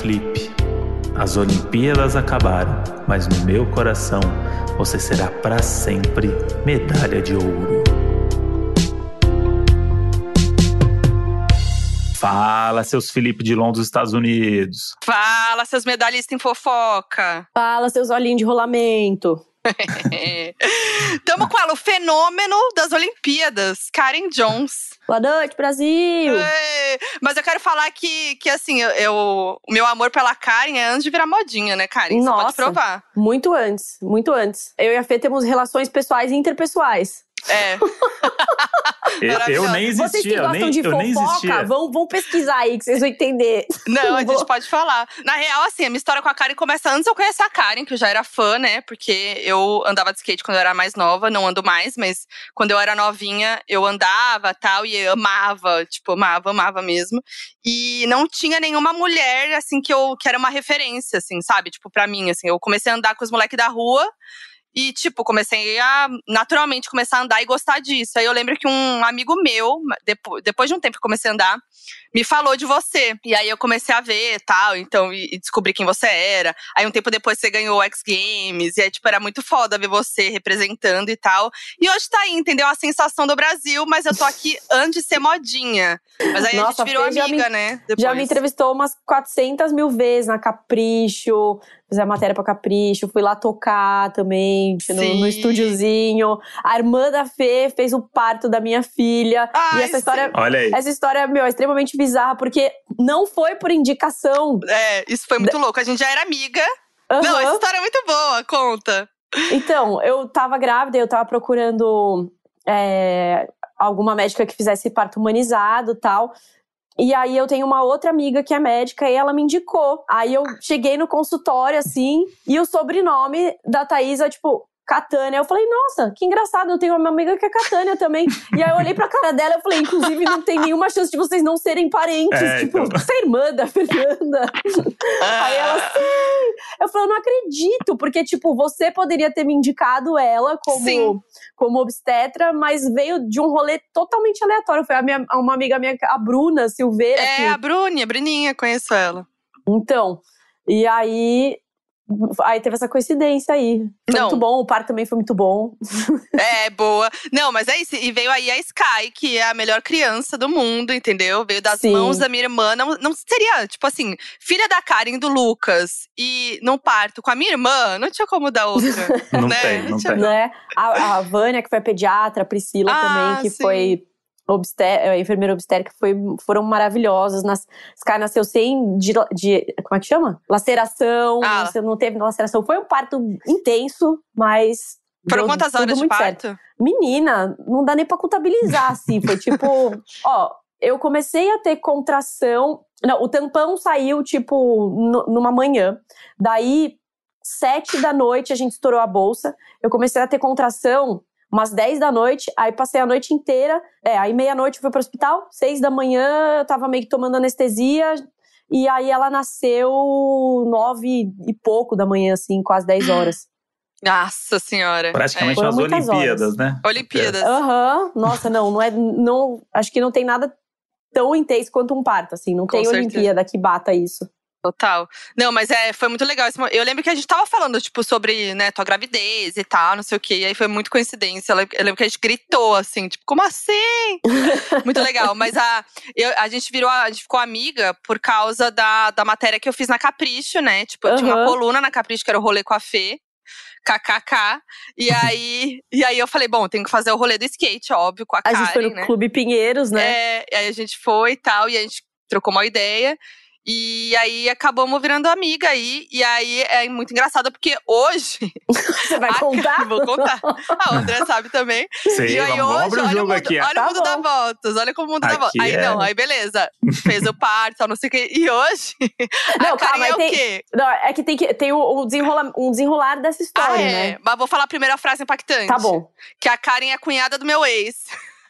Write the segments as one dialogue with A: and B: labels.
A: Flip. As Olimpíadas acabaram, mas no meu coração você será para sempre medalha de ouro. Fala, seus Felipe Dilon dos Estados Unidos.
B: Fala, seus medalhistas em fofoca.
C: Fala, seus olhinhos de rolamento.
B: Tamo com ela, o fenômeno das Olimpíadas, Karen Jones.
C: Boa noite, Brasil!
B: Mas eu quero falar que, que assim, eu, o meu amor pela Karen é antes de virar modinha, né, Karen? Você pode
C: Nossa.
B: provar.
C: Muito antes, muito antes. Eu e a Fê temos relações pessoais e interpessoais.
B: É.
A: Eu, eu nem
C: Vocês que
A: existia, eu
C: gostam
A: nem,
C: de fofoca,
A: existia.
C: vão, vão pesquisar aí que vocês vão entender.
B: Não, a gente
C: Vou-
B: pode falar. Na real, assim, a minha história com a Karen começa antes de eu conhecer a Karen, que eu já era fã, né? Porque eu andava de skate quando eu era mais nova, não ando mais, mas quando eu era novinha, eu andava tal, e eu amava, tipo, amava, amava mesmo. E não tinha nenhuma mulher, assim, que eu que era uma referência, assim, sabe? Tipo, pra mim, assim, eu comecei a andar com os moleques da rua. E, tipo, comecei a naturalmente começar a andar e gostar disso. Aí eu lembro que um amigo meu, depois, depois de um tempo que eu comecei a andar, me falou de você. E aí eu comecei a ver e tal, então, e, e descobri quem você era. Aí um tempo depois você ganhou o X Games, e aí, tipo, era muito foda ver você representando e tal. E hoje tá aí, entendeu? A sensação do Brasil, mas eu tô aqui antes de ser modinha. Mas aí a
C: Nossa,
B: gente virou
C: já
B: amiga,
C: me-
B: né?
C: Já
B: Depois.
C: me entrevistou umas 400 mil vezes na Capricho, fiz a matéria pra Capricho, fui lá tocar também, no,
B: Sim.
C: no estúdiozinho. A irmã da Fê fez o parto da minha filha.
B: Ai,
C: e essa história,
A: Olha aí.
C: essa história, meu, é extremamente bizarra, porque não foi por indicação.
B: É, isso foi muito louco. A gente já era amiga. Não,
C: Aham.
B: essa história é muito boa, conta.
C: Então, eu tava grávida, eu tava procurando é, alguma médica que fizesse parto humanizado e tal. E aí eu tenho uma outra amiga que é médica e ela me indicou. Aí eu cheguei no consultório, assim, e o sobrenome da Thaís é tipo. Catânia. Eu falei, nossa, que engraçado, eu tenho uma amiga que é Catânia também. E aí eu olhei pra cara dela e falei, inclusive, não tem nenhuma chance de vocês não serem parentes.
A: É,
C: tipo,
A: então.
C: você é irmã da Fernanda. Aí ela,
B: Ah,
C: sim! Eu falei, eu não acredito, porque, tipo, você poderia ter me indicado ela como,
B: Sim.
C: como obstetra, mas veio de um rolê totalmente aleatório. Foi a minha, uma amiga minha, a Bruna Silveira.
B: É,
C: que-
B: a Bruni, a Bruninha, conheço ela.
C: Então, e aí. Aí teve essa coincidência aí. Foi
B: Não.
C: muito bom, o parto também foi muito bom.
B: É, boa. Não, mas é isso. E veio aí a Sky, que é a melhor criança do mundo, entendeu? Veio das
C: Sim.
B: mãos da minha irmã. Não, não seria, tipo assim, filha da Karen do Lucas e num parto com a minha irmã, não tinha como dar outra.
A: Não
B: né?
A: tem, não
B: tinha-
A: tem.
C: né? A, a Vânia, que foi a pediatra, a Priscila
B: Ah,
C: também, que
B: sim.
C: foi obsté- a enfermeira obstétrica, foi, foram maravilhosas. Nas, Sky nasceu sem de, de- Como é que chama? Laceração.
B: Ah.
C: Você não teve laceração. Foi um parto intenso, mas.
B: Foram quantas horas de
C: muito certo.
B: parto?
C: Menina, não dá nem pra contabilizar, assim. Foi tipo. Ó, eu comecei a ter contração. Não, o tampão saiu, tipo, nu- numa manhã. Daí, sete da noite, a gente estourou a bolsa. Eu comecei a ter contração umas 10 da noite, aí passei a noite inteira. É, aí meia-noite eu fui pro hospital, seis da manhã eu tava meio que tomando anestesia. E aí ela nasceu nove e pouco da manhã, assim, quase 10 horas.
B: Nossa senhora.
A: Praticamente nas
C: muitas
A: Olimpíadas,
C: horas.
A: né?
B: É, Olimpíadas.
C: Aham, nossa, não, não é. Não, acho que não tem nada tão intenso quanto um parto, assim. Não
B: Com
C: tem
B: certeza.
C: Olimpíada que bata isso.
B: Total. Não, mas é, foi muito legal. Eu lembro que a gente tava falando, tipo, sobre, né, tua gravidez e tal, não sei o quê. E aí foi muito coincidência. Eu lembro- que a gente gritou, assim, tipo, como assim? muito legal. Mas a, eu- a gente virou, a gente ficou amiga por causa da, da matéria que eu fiz na Capricho, né? Tipo, eu tinha uma coluna na Capricho, que era o rolê com a Fê. KKK. E aí, e aí eu falei, bom, tem que fazer o rolê do skate, óbvio, com a,
C: A
B: Karen,
C: gente foi no
B: né?
C: Clube Pinheiros, né?
B: É, e aí a gente foi e tal, e a gente trocou uma ideia. E aí acabamos virando amiga aí. E aí é muito engraçado, porque hoje.
C: Você vai
B: Ah,
C: contar?
B: Vou contar. Ah, o André sabe também.
A: Sim,
B: e aí
A: vamos,
B: hoje, olha o
A: jogo
B: mundo,
A: aqui.
B: olha
C: Tá
B: o mundo
C: bom.
B: dá voltas, olha como o mundo dá
A: Aqui
B: voltas. Aí
A: é-
B: não, aí beleza. Fez o parto, tal, não sei o quê. E hoje.
C: Não,
B: a Karen
C: calma,
B: é
C: aí
B: o
C: tem-
B: quê?
C: Não, é que tem, que, tem o, o desenrola, um desenrolar dessa história,
B: ah, é.
C: né?
B: Mas vou falar a primeira frase impactante.
C: Tá bom.
B: Que a Karen é a cunhada do meu ex.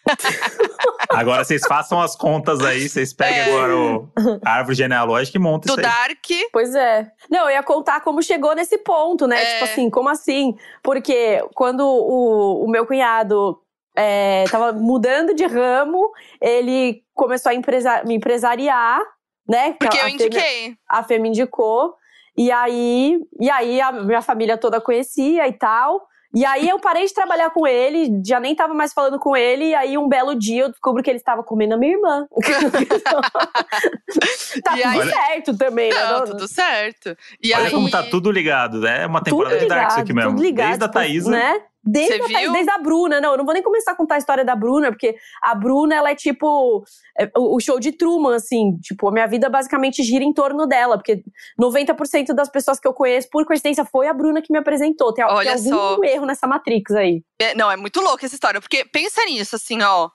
A: Agora vocês façam as contas aí, vocês peguem
B: É.
A: agora o, a árvore genealógica e montam
B: Do
A: isso aí.
B: Dark.
C: Pois é. Não, eu ia contar como chegou nesse ponto, né?
B: É.
C: Tipo assim, como assim? Porque quando o, o meu cunhado é, tava mudando de ramo, ele começou a empresa- me empresariar, né?
B: Porque
C: a,
B: eu indiquei.
C: a Fê me indicou. E aí, e aí a minha família toda conhecia e tal. E aí eu parei de trabalhar com ele, já nem tava mais falando com ele, e aí um belo dia eu descubro que ele estava comendo a minha irmã. tá
B: E
C: tudo
B: aí-
C: certo também, né?
B: Não, tudo certo. E
A: Olha
B: aí,
A: como tá tudo ligado, né? É uma temporada de Dark isso
C: ligado,
A: aqui mesmo.
C: tudo ligado.
A: Desde a
C: tipo,
A: Thaísa.
C: Né? Desde a, desde a Bruna. Não, eu não vou nem começar a contar a história da Bruna, porque a Bruna, ela é tipo é, o, show de Truman, assim. Tipo, a minha vida basicamente gira em torno dela, porque 90% das pessoas que eu conheço, por coincidência, foi a Bruna que me apresentou. Tem,
B: Olha
C: tem algum
B: só.
C: erro nessa Matrix aí.
B: É, não, é muito louca essa história, porque pensa nisso, assim, ó.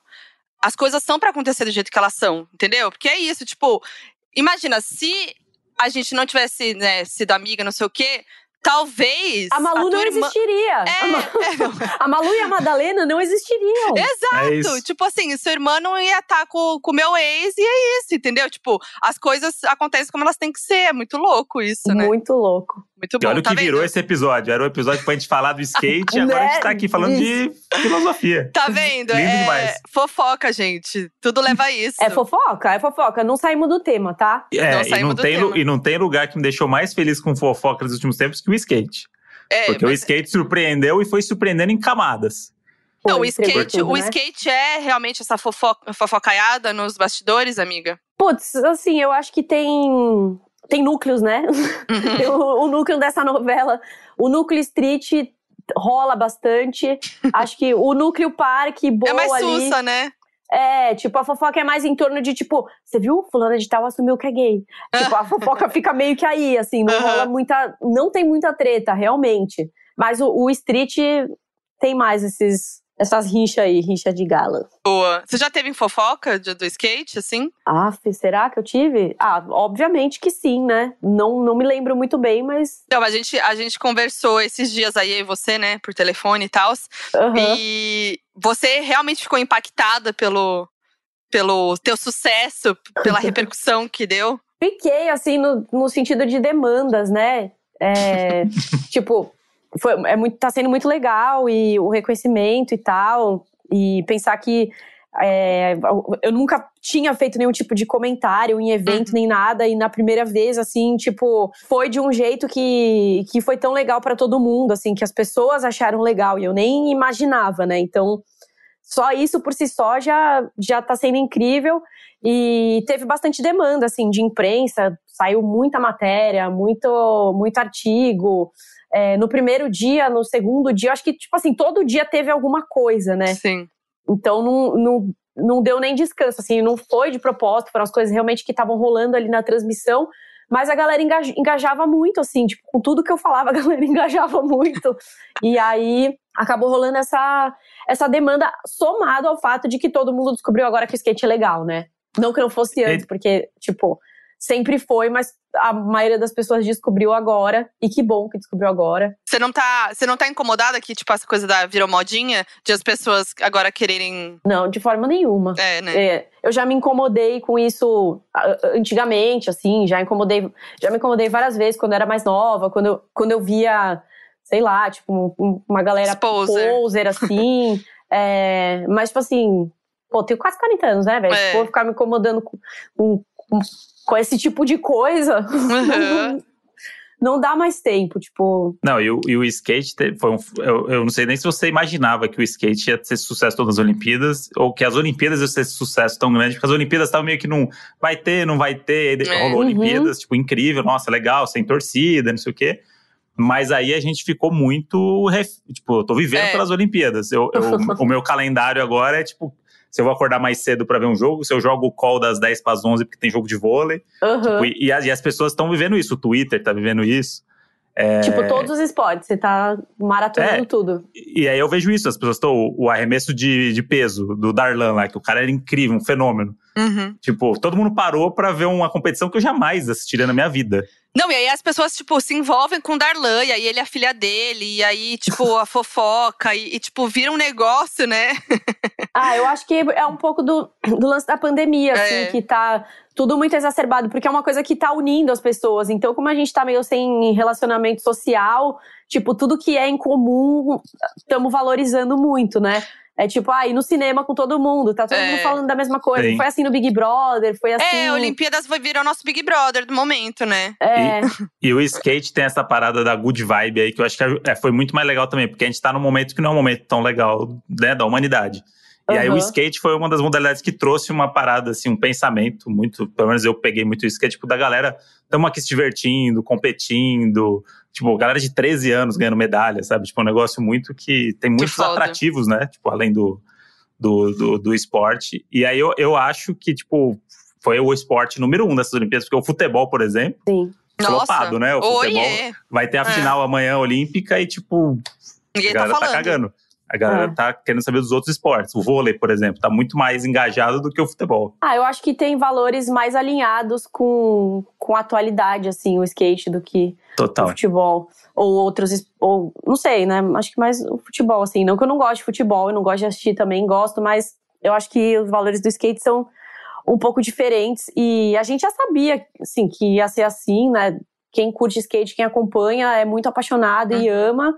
B: As coisas são pra acontecer do jeito que elas são, entendeu? Porque é isso, tipo, imagina, se a gente não tivesse, né, sido amiga, não sei o quê, talvez.
C: A Malu
B: tua
C: não
B: irmã-
C: existiria. A, Ma-
B: É, é, não,
C: a Malu e a Madalena não existiriam.
B: exato.
A: É.
B: Tipo assim, sua irmã não ia estar com o meu ex e é isso, entendeu? Tipo, as coisas acontecem como elas têm que ser. É muito louco isso, né?
C: Muito louco.
B: Muito
A: E
B: bom.
A: olha o
B: tá
A: que virou
B: vendo?
A: esse episódio. Era o episódio pra gente falar do skate e agora a gente tá aqui falando de filosofia.
B: Tá vendo?
A: Lindo
B: é
A: demais.
B: fofoca, gente. Tudo leva a isso.
C: É fofoca, é fofoca. Não saímos do tema, tá?
A: É,
B: Não
A: e,
B: saímos
A: não
B: do
A: tem,
B: tema.
A: e não tem lugar que me deixou mais feliz com fofoca nos últimos tempos que o skate.
B: É,
A: Porque o
B: mas-
A: skate surpreendeu e foi surpreendendo em camadas.
B: Não, o skate,
C: tudo,
B: o
C: né?
B: skate é realmente essa fofoca, fofocaiada nos bastidores, amiga?
C: Putz, assim, eu acho que tem. Tem núcleos, né?
B: Uhum.
C: O, o núcleo dessa novela. O núcleo street rola bastante. Acho que o núcleo parque, boa
B: É mais
C: ali.
B: sussa, né?
C: É, tipo, a fofoca é mais em torno de, tipo, você viu? Fulana de tal assumiu que é gay. Tipo, a fofoca fica meio que aí, assim, não
B: Aham.
C: rola muita. Não tem muita treta, realmente. Mas o, o street tem mais esses, essas rinchas aí, rincha de gala.
B: Boa. Você já teve em fofoca de- do skate, assim?
C: Ah, será que eu tive? Ah, obviamente que sim, né? Não, não me lembro muito bem, mas.
B: Não, a gente, a gente conversou esses dias aí, eu e você, né, por telefone e tal.
C: aham.
B: E você realmente ficou impactada pelo, pelo teu sucesso, pela repercussão que deu?
C: Fiquei, assim, no, no sentido de demandas, né? É, tipo, foi, é muito, tá sendo muito legal e o reconhecimento e tal. E pensar que é, eu nunca tinha feito nenhum tipo de comentário em evento
B: Uhum.
C: nem nada. E na primeira vez, assim, tipo, foi de um jeito que, que foi tão legal pra todo mundo, assim, que as pessoas acharam legal. E eu nem imaginava, né? Então, só isso por si só já, já tá sendo incrível. E teve bastante demanda, assim, de imprensa, saiu muita matéria, muito, muito artigo. É, no primeiro dia, no segundo dia, acho que, tipo assim, todo dia teve alguma coisa, né?
B: Sim.
C: Então não, não, não deu nem descanso, assim, não foi de propósito, foram as coisas realmente que estavam rolando ali na transmissão. Mas a galera enga- engajava muito, assim, tipo, com tudo que eu falava, a galera engajava muito. E aí acabou rolando essa, essa demanda somado ao fato de que todo mundo descobriu agora que o skate é legal, né? Não que não fosse antes, porque, tipo, sempre foi, mas a maioria das pessoas descobriu agora. E que bom que descobriu agora.
B: Você não tá, você não tá incomodada que, tipo, essa coisa da virou modinha de as pessoas agora quererem.
C: Não, de forma nenhuma.
B: É, né?
C: É, eu já me incomodei com isso antigamente, assim, já incomodei, já me incomodei várias vezes quando eu era mais nova, quando eu, quando eu via, sei lá, tipo, um- uma galera
B: Poser.
C: poser, assim. é, mas, tipo assim, pô, tenho quase 40 anos, né, velho?
B: É.
C: For ficar me incomodando com, com, com- com esse tipo de coisa,
B: Uhum.
C: não dá mais tempo, tipo.
A: Não, e o, e o skate te- foi um. Eu, eu não sei nem se você imaginava que o skate ia ser sucesso todas as Olimpíadas, ou que as Olimpíadas iam ser sucesso tão grande, porque as Olimpíadas estavam meio que não vai ter, não vai ter. aí
B: É.
A: Rolou
C: Uhum.
A: Olimpíadas, tipo, incrível, nossa, legal, sem torcida, não sei o quê. Mas aí a gente ficou muito. ref- Tipo, eu tô vivendo
B: É.
A: pelas Olimpíadas. Eu, eu- o meu calendário agora é tipo. Se eu vou acordar mais cedo pra ver um jogo, se eu jogo o call das 10 para as 11 porque tem jogo de vôlei.
C: aham.
A: Tipo, e, e as, e as pessoas estão vivendo isso. O Twitter tá vivendo isso. É,
C: Tipo, todos os esportes, você tá maratonando
A: É.
C: tudo.
A: E aí eu vejo isso, as pessoas estão. O arremesso de, de peso do Darlan lá, que o cara era incrível, um fenômeno.
B: Uhum.
A: Tipo, todo mundo parou pra ver uma competição que eu jamais assistiria na minha vida.
B: Não, e aí as pessoas, tipo, se envolvem com o Darlan, e aí ele é a filha dele, e aí, tipo, a fofoca, e, e, tipo, vira um negócio, né?
C: Ah, eu acho que é um pouco do, do lance da pandemia, assim,
B: É.
C: que tá tudo muito exacerbado, porque é uma coisa que tá unindo as pessoas. Então, como a gente tá meio sem relacionamento social, tipo, tudo que é em comum, estamos valorizando muito, né? É tipo, ah, ir no cinema com todo mundo, tá todo
B: É.
C: mundo falando da mesma coisa.
A: Sim.
C: Foi assim no Big Brother, foi assim.
B: É, Olimpíadas vai virar o nosso Big Brother do momento, né?
C: É,
A: E o skate tem essa parada da good vibe aí, que eu acho que é, foi muito mais legal também, porque a gente tá num momento que não é um momento tão legal, né, da humanidade. E aí o skate foi uma das modalidades que trouxe uma parada, assim, um pensamento muito, pelo menos eu peguei muito isso, que é tipo, da galera, estamos aqui se divertindo, competindo, tipo, galera de 13 anos ganhando medalha, sabe? Tipo, um negócio muito que tem muitos
B: foda.
A: atrativos, né? Tipo, além do, do, do, do esporte. E aí eu, eu acho que, tipo, foi o esporte número um dessas Olimpíadas, porque o futebol, por exemplo,
C: sim.
A: flopado, né? O futebol
B: Oiê!
A: vai ter a
B: É.
A: final amanhã olímpica e, tipo,
B: Ninguém
A: a
B: tá
A: galera tá,
B: falando.
A: cagando. A galera
C: É.
A: tá querendo saber dos outros esportes. O vôlei, por exemplo, tá muito mais engajado do que o futebol.
C: Ah, eu acho que tem valores mais alinhados com, com a atualidade, assim, o skate do que o
A: Total.
C: futebol. Ou outros. Ou, não sei, né? Acho que mais o futebol, assim. Não que eu não goste de futebol, eu não gosto de assistir também, gosto, mas eu acho que os valores do skate são um pouco diferentes. E a gente já sabia, assim, que ia ser assim, né? Quem curte skate, quem acompanha, é muito apaixonado e ama.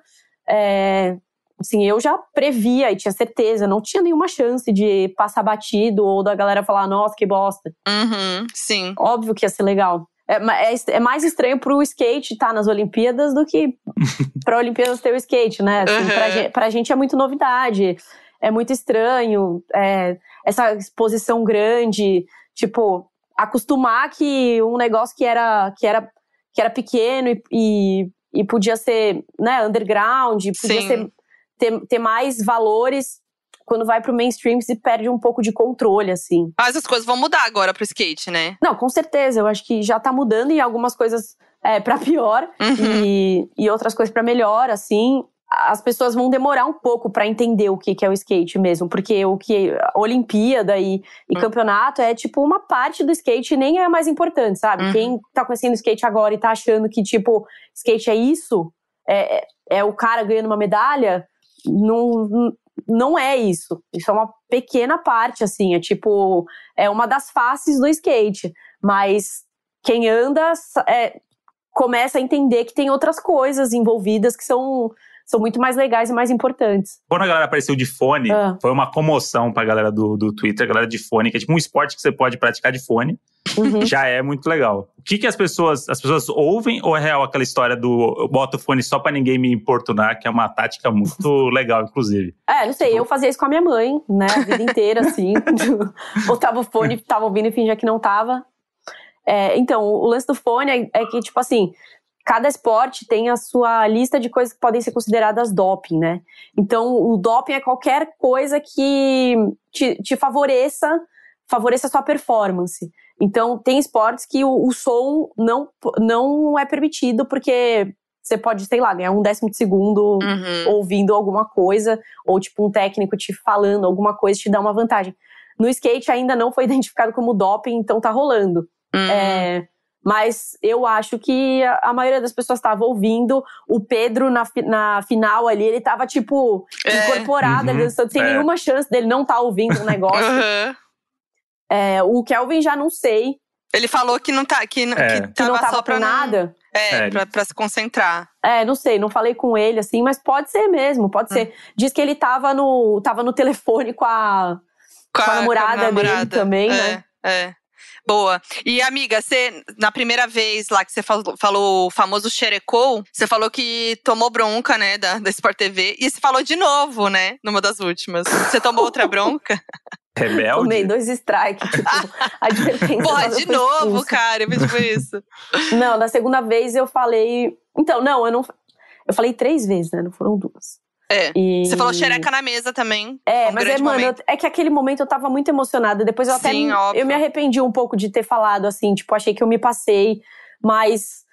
C: É, assim, eu já previa e tinha certeza, não tinha nenhuma chance de passar batido ou da galera falar, nossa, que bosta.
B: Uhum, sim.
C: Óbvio que ia ser legal. É, é, é mais estranho pro skate estar nas Olimpíadas do que pra Olimpíadas ter o skate, né? Assim,
B: Uhum.
C: pra, gente, pra gente é muito novidade, é muito estranho, é, essa exposição grande, tipo, acostumar que um negócio que era, que era, que era pequeno e, e, e podia ser né, underground, podia
B: Sim.
C: ser, ter, ter mais valores quando vai pro mainstream se perde um pouco de controle, assim.
B: Mas as coisas vão mudar agora pro skate, né?
C: Não, com certeza. Eu acho que já tá mudando e algumas coisas é, para pior
B: Uhum.
C: e, e outras coisas para melhor, assim. As pessoas vão demorar um pouco para entender o que, que é o skate mesmo, porque o que Olimpíada e, e
B: Hum.
C: campeonato é tipo uma parte do skate e nem é a mais importante, sabe?
B: Uhum.
C: Quem tá conhecendo skate agora e tá achando que tipo skate é isso, é, é- é o cara ganhando uma medalha, não, não é isso. Isso é uma pequena parte, assim, é tipo, é uma das faces do skate. Mas quem anda é, começa a entender que tem outras coisas envolvidas que são, são muito mais legais e mais importantes.
A: Quando a galera apareceu de fone,
C: Ah.
A: foi uma comoção pra galera do, do Twitter, a galera de fone, que é tipo um esporte que você pode praticar de fone,
C: Uhum.
A: já é muito legal. O que que as pessoas, as pessoas ouvem ou é real aquela história do eu boto o fone só pra ninguém me importunar, que é uma tática muito legal, inclusive.
C: É, não sei, eu fazia isso com a minha mãe, né, a vida inteira, assim. Botava o fone, tava ouvindo e fingia que não tava. É, então, o lance do fone é, é que, tipo assim, cada esporte tem a sua lista de coisas que podem ser consideradas doping, né? Então, o doping é qualquer coisa que te, te favoreça, favoreça a sua performance. Então, tem esportes que o, o som não, não é permitido, porque você pode, sei lá, ganhar um décimo de segundo
B: Uhum.
C: ouvindo alguma coisa, ou tipo um técnico te falando alguma coisa te dá uma vantagem. No skate ainda não foi identificado como doping, então tá rolando.
B: Uhum.
C: É, mas eu acho que a, a maioria das pessoas estava ouvindo. O Pedro, na, na final ali, ele tava, tipo,
B: É.
C: incorporado, ali,
A: Uhum.
C: dançando, sem
A: É.
C: nenhuma chance dele não tá ouvindo o negócio.
B: Uhum.
C: É, o Kelvin já não sei,
B: Ele falou que não tá, que,
A: É.
B: que
C: que
B: tava
C: não tava
B: só pra
C: com
B: não-
C: nada.
B: É,
A: É.
B: pra, pra se concentrar.
C: É, não sei, não falei com ele assim, mas pode ser mesmo, pode ser. Diz que ele tava no, tava no telefone com a, com a namorada dele também,
B: é,
C: né?
B: É. Boa. E, amiga, você, na primeira vez lá que você falou, falou o famoso xerecou, você falou que tomou bronca, né, da, da Sport TV. E você falou de novo, né, numa das últimas. Você tomou outra bronca?
C: Tomei
A: Rebelde?
C: dois strikes, tipo, advertência.
B: Porra,
C: mas eu
B: de novo,
C: expulsa.
B: cara. Eu tipo isso.
C: Não, na segunda vez eu falei. Então, não, eu não. Eu falei três vezes, né? Não foram duas.
B: É.
C: E...
B: Você falou xereca na mesa também.
C: É,
B: um
C: mas é, mano, eu- é que aquele momento eu tava muito emocionada. Depois eu até
B: Sim,
C: me,
B: óbvio.
C: eu me arrependi um pouco de ter falado assim, tipo, achei que eu me passei, mas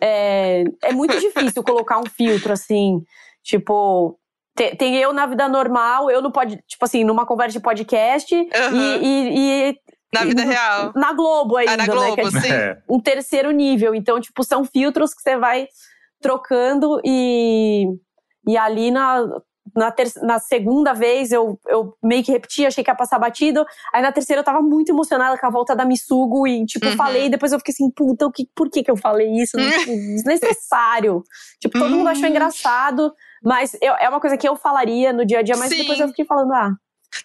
C: é, é muito difícil colocar um filtro assim, tipo, te- tem, eu na vida normal, eu não pode, tipo assim, numa conversa de podcast
B: Aham.
C: e, e- e
B: Na vida
C: e-
B: real.
C: na Globo ainda,
B: Ah, na
C: né?
B: Globo,
C: Que é
B: sim.
A: É.
C: um terceiro nível. Então, tipo, são filtros que você vai trocando e, e ali na, na, ter- na segunda vez eu, eu meio que repeti, achei que ia passar batido. Aí na terceira eu tava muito emocionada com a volta da Missugo e, tipo,
B: Uhum.
C: falei. Depois eu fiquei assim, puta, o que, por que que eu falei isso? Tipo, Desnecessário. tipo, todo mundo achou
B: Uhum.
C: engraçado, Mas eu, é uma coisa que eu falaria no dia a dia, mas
B: Sim.
C: depois eu fiquei falando, ah,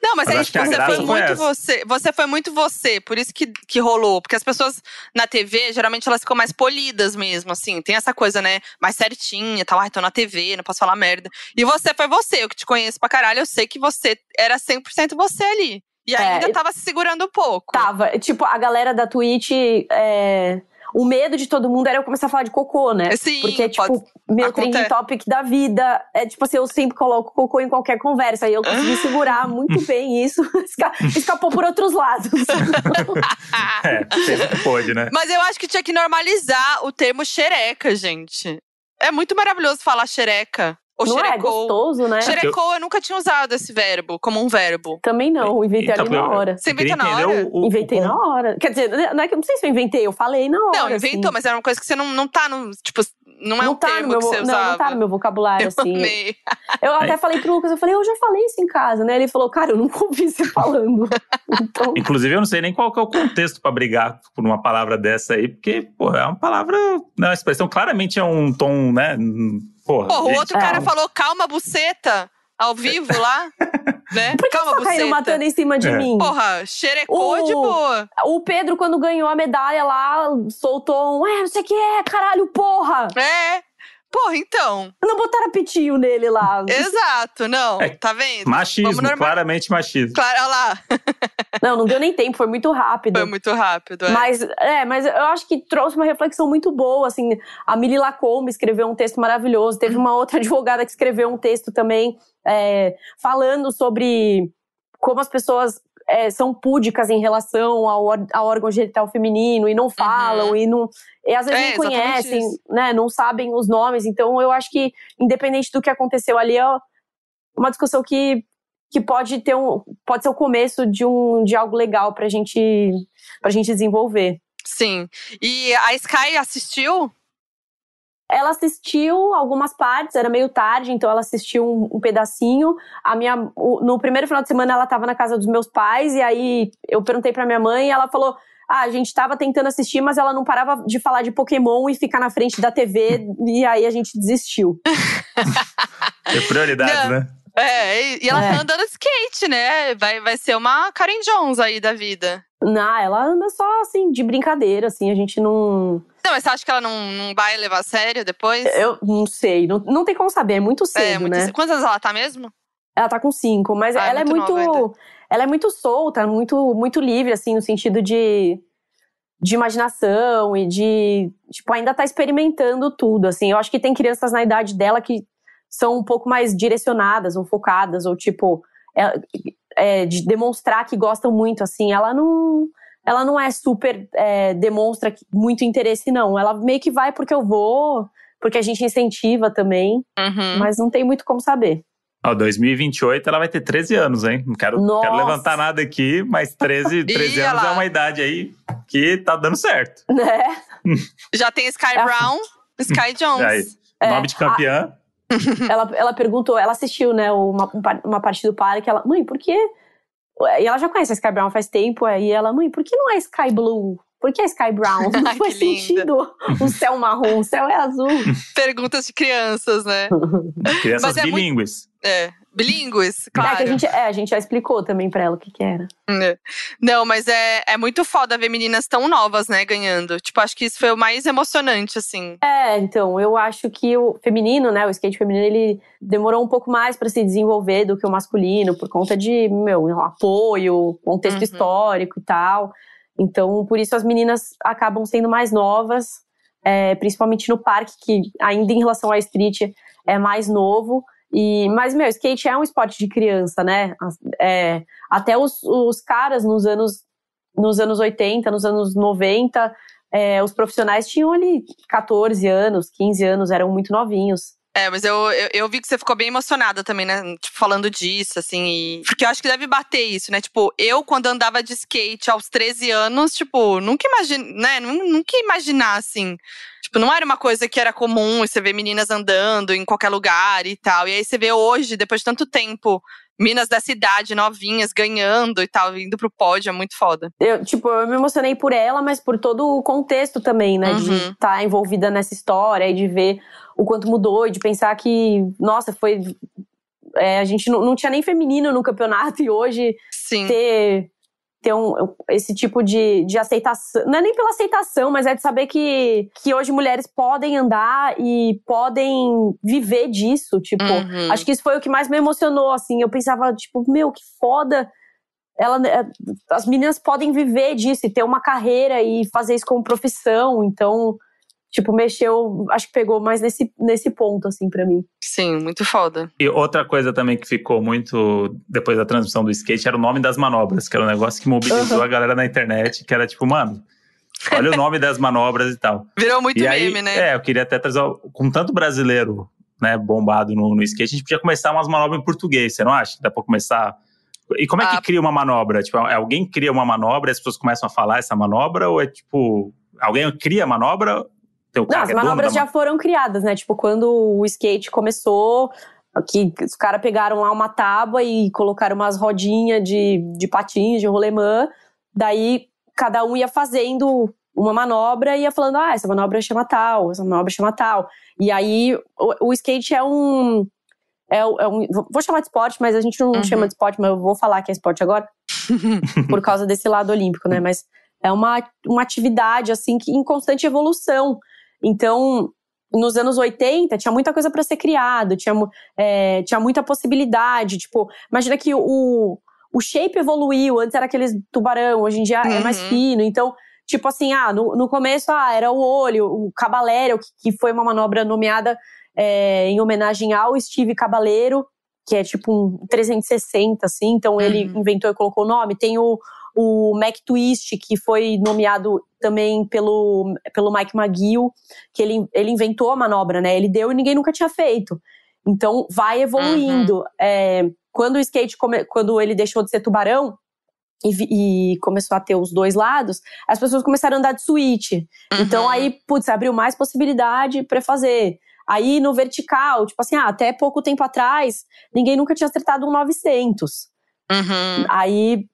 B: Não, mas
A: Mas
B: aí
A: a
B: você foi muito
A: essa.
B: você. Você foi muito você, por isso que, que rolou. Porque as pessoas na TV, geralmente elas ficam mais polidas mesmo, assim. Tem essa coisa, né? Mais certinha, tal. Ai, tô na TV, não posso falar merda. E você foi você, eu que te conheço pra caralho, eu sei que você era 100% você ali. E
C: É,
B: ainda
C: e-
B: tava se segurando um pouco.
C: tava. Tipo, a galera da Twitch. é, o medo de todo mundo era eu começar a falar de cocô, né?
B: Sim,
C: Porque,
B: pode-
C: tipo, meu
B: acontece.
C: trending topic da vida é tipo assim, eu sempre coloco cocô em qualquer conversa. E eu consegui segurar muito bem isso. Esca- Escapou por outros lados.
A: É, fez o que pôde, né?
B: Mas eu acho que tinha que normalizar o termo xereca, gente. É muito maravilhoso falar xereca. Ou
C: Não é
B: xerecou.
C: gostoso, né?
B: Xerecou, eu nunca tinha usado esse verbo como um verbo.
C: Também não, inventei
A: Então,
C: ali na hora.
B: Você inventa na hora?
A: o- o-
C: Inventei
A: o-
C: na hora. Quer dizer, não é que eu não sei se eu inventei, eu falei na hora.
B: Não, inventou,
C: assim.
B: mas era uma coisa que você não, não tá no. Tipo, não é
C: não
B: um
C: tá
B: termo
C: meu,
B: que você
C: vo-
B: usava.
C: Não, não tá no meu vocabulário,
B: Eu
C: assim.
B: amei.
C: Eu até falei pro Lucas, eu falei, eu já falei isso em casa, né? Ele falou, cara, eu nunca ouvi você falando. então,
A: Inclusive, eu não sei nem qual que é o contexto pra brigar por uma palavra dessa aí, porque, pô, é uma palavra. Não, a expressão claramente é um tom, né? Porra.
B: Porra, o outro
C: É.
B: cara falou calma, buceta, ao vivo lá. né?
C: por que
B: calma,
C: você tá caindo
B: buceta.
C: matando em cima de
A: É.
C: mim?
B: Porra, xerecou
C: O-
B: de boa.
C: O Pedro, quando ganhou a medalha lá, soltou um, é, não sei o que é, caralho, porra!
B: É. Porra, então.
C: Não botaram pitinho nele lá.
B: Exato, não.
A: É,
B: Tá vendo?
A: Machismo, claramente machismo.
B: Claro, olha lá.
C: Não, não deu nem tempo, foi muito rápido.
B: Foi muito rápido. é.
C: Mas, é, mas eu acho que trouxe uma reflexão muito boa, assim, a Mili Lacombe escreveu um texto maravilhoso, teve uma outra advogada que escreveu um texto também, é, falando sobre como as pessoas é, são púdicas em relação ao, ao órgão genital feminino e não falam e não e às vezes
B: É,
C: não conhecem, né, não sabem os nomes, então eu acho que independente do que aconteceu ali, é uma discussão que que pode ter um pode ser o começo de um de algo legal pra gente pra gente desenvolver.
B: Sim. E a Sky assistiu?
C: Ela assistiu algumas partes, era meio tarde, então ela assistiu um, um pedacinho. A minha, o- no primeiro final de semana ela estava na casa dos meus pais e aí eu perguntei pra minha mãe e ela falou: "Ah, a gente tava tentando assistir, mas ela não parava de falar de Pokémon e ficar na frente da TV e aí a gente desistiu".
A: Tem prioridades,
B: Não.
A: né?
B: É, e e ela
C: É.
B: tá andando de skate, né? Vai, vai ser uma Karen Jones aí da vida.
C: Não, ela anda só assim de brincadeira, assim, a gente não,
B: Não, mas você acha que ela não, não vai levar a sério depois?
C: eu não sei, não, não tem como saber, é muito cedo,
B: é, muito
C: né?
B: cedo. Quantos anos ela tá mesmo?
C: Ela tá com cinco, mas
B: Ah, é
C: ela é
B: muito
C: muito.
B: nova ainda.
C: ela é muito solta, muito, muito livre, assim, no sentido de, de imaginação e de. Tipo, ainda tá experimentando tudo, assim. Eu acho que tem crianças na idade dela que são um pouco mais direcionadas ou focadas, ou tipo, é, é, de demonstrar que gostam muito, assim. Ela não. Ela não é super. é, demonstra muito interesse, não. Ela meio que vai porque eu vou, porque a gente incentiva também,
B: Uhum.
C: mas não tem muito como saber.
A: Ó, 2028 ela vai ter 13 anos, hein? Não quero,
C: Nossa.
A: quero levantar nada aqui, mas 13, 13
B: Ih,
A: anos é uma idade aí que tá dando certo.
C: Né?
B: Já tem Sky
C: É.
B: Brown, Sky Jones.
A: Aí,
C: É,
A: nome de campeã.
C: ela, ela perguntou, ela assistiu, né, uma, um uma parte do parque, ela, mãe, por que. E ela já conhece a Sky Brown faz tempo, aí ela, mãe, por que não é Sky Blue? Por que é Sky Brown? Não faz sentido. O céu marrom, o céu é azul.
B: Perguntas de crianças, né?
A: Crianças
B: Mas é muito- É. Bilíngues,
C: É, que a
B: claro.
C: gente, é, a gente já explicou também pra ela o que, que era.
B: É. Não, mas é, é muito foda ver meninas tão novas, né, ganhando. Tipo, acho que isso foi o mais emocionante, assim.
C: É, então, eu acho que o feminino, né, o skate feminino, ele demorou um pouco mais pra se desenvolver do que o masculino, por conta de, meu, apoio, contexto
B: Uhum.
C: histórico e tal. Então, por isso as meninas acabam sendo mais novas, é, principalmente no parque, que ainda em relação à street é mais novo. E, mas, meu, skate é um esporte de criança, né? É, até os, os caras nos anos, nos anos 80, nos anos 90, é, os profissionais tinham ali 14 anos, 15 anos, eram muito novinhos.
B: É, mas eu, eu, eu vi que você ficou bem emocionada também, né? Tipo, falando disso, assim. E... Porque eu acho que deve bater isso, né? Tipo, eu, quando andava de skate aos 13 anos, tipo, nunca imaginei, né? Nun- Nunca ia imaginar, assim. Tipo, não era uma coisa que era comum você ver meninas andando em qualquer lugar e tal. E aí você vê hoje, depois de tanto tempo minas da cidade, novinhas, ganhando e tal, indo pro pódio, é muito foda.
C: Eu, tipo, eu me emocionei por ela, mas por todo o contexto também, né?
B: Uhum.
C: De estar tá envolvida nessa história e de ver o quanto mudou e de pensar que, nossa, foi. É, a gente não, não tinha nem feminino no campeonato e hoje
B: Sim.
C: ter ter um, esse tipo de, de aceitação. Não é nem pela aceitação, mas é de saber que, que hoje mulheres podem andar e podem viver disso. Tipo,
B: Uhum.
C: acho que isso foi o que mais me emocionou, assim. Eu pensava, tipo, meu, que foda. Ela, é, as meninas podem viver disso e ter uma carreira e fazer isso como profissão. Então, tipo, mexeu, acho que pegou mais nesse, nesse ponto, assim, pra mim.
B: Sim, muito foda.
A: E outra coisa também que ficou muito depois da transmissão do skate era o nome das manobras, que era um negócio que mobilizou
C: Uhum.
A: a galera na internet, que era tipo, mano, olha o nome das manobras e tal.
B: Virou muito
A: e aí,
B: meme, né?
A: É, eu queria até trazer, com tanto brasileiro, né, bombado no, no skate, a gente podia começar umas manobras em português, você não acha? Dá pra começar. E como é que
B: Ah.
A: cria uma manobra? Tipo, alguém cria uma manobra e as pessoas começam a falar essa manobra? Ou é tipo, alguém cria a manobra?
C: Não, as
A: é
C: manobras já foram criadas, né? Tipo, quando o skate começou, que os caras pegaram lá uma tábua e colocaram umas rodinhas de, de patins, de rolemã. Daí, cada um ia fazendo uma manobra e ia falando, ah, essa manobra chama tal, essa manobra chama tal. E aí, o, o skate é um... É, é um, vou chamar de esporte, mas a gente não
B: Uhum.
C: chama de esporte, mas eu vou falar que é esporte agora, por causa desse lado olímpico, né? Mas é uma, uma atividade, assim, que, em constante evolução. Então, nos anos 80, tinha muita coisa para ser criado, tinha, é, tinha muita possibilidade. Tipo, imagina que o, o shape evoluiu, antes era aqueles tubarão, hoje em dia é mais
B: Uhum.
C: fino. Então, tipo assim, ah, no, no começo ah, era o olho, o Caballero, que, que foi uma manobra nomeada é, em homenagem ao Steve Caballero, que é tipo um 360, assim, então ele
B: Uhum.
C: inventou e colocou o nome. Tem o, o Mac Twist, que foi nomeado também pelo, pelo Mike McGill, que ele, ele inventou a manobra, né? Ele deu e ninguém nunca tinha feito. Então vai evoluindo. É, quando o skate, come, quando ele deixou de ser tubarão e, e começou a ter os dois lados, as pessoas começaram a andar de suíte. Então
B: Uhum.
C: aí, putz, abriu mais possibilidade pra fazer. Aí no vertical, tipo assim, ah, até pouco tempo atrás, ninguém nunca tinha acertado um 900.
B: Uhum.
C: Aí,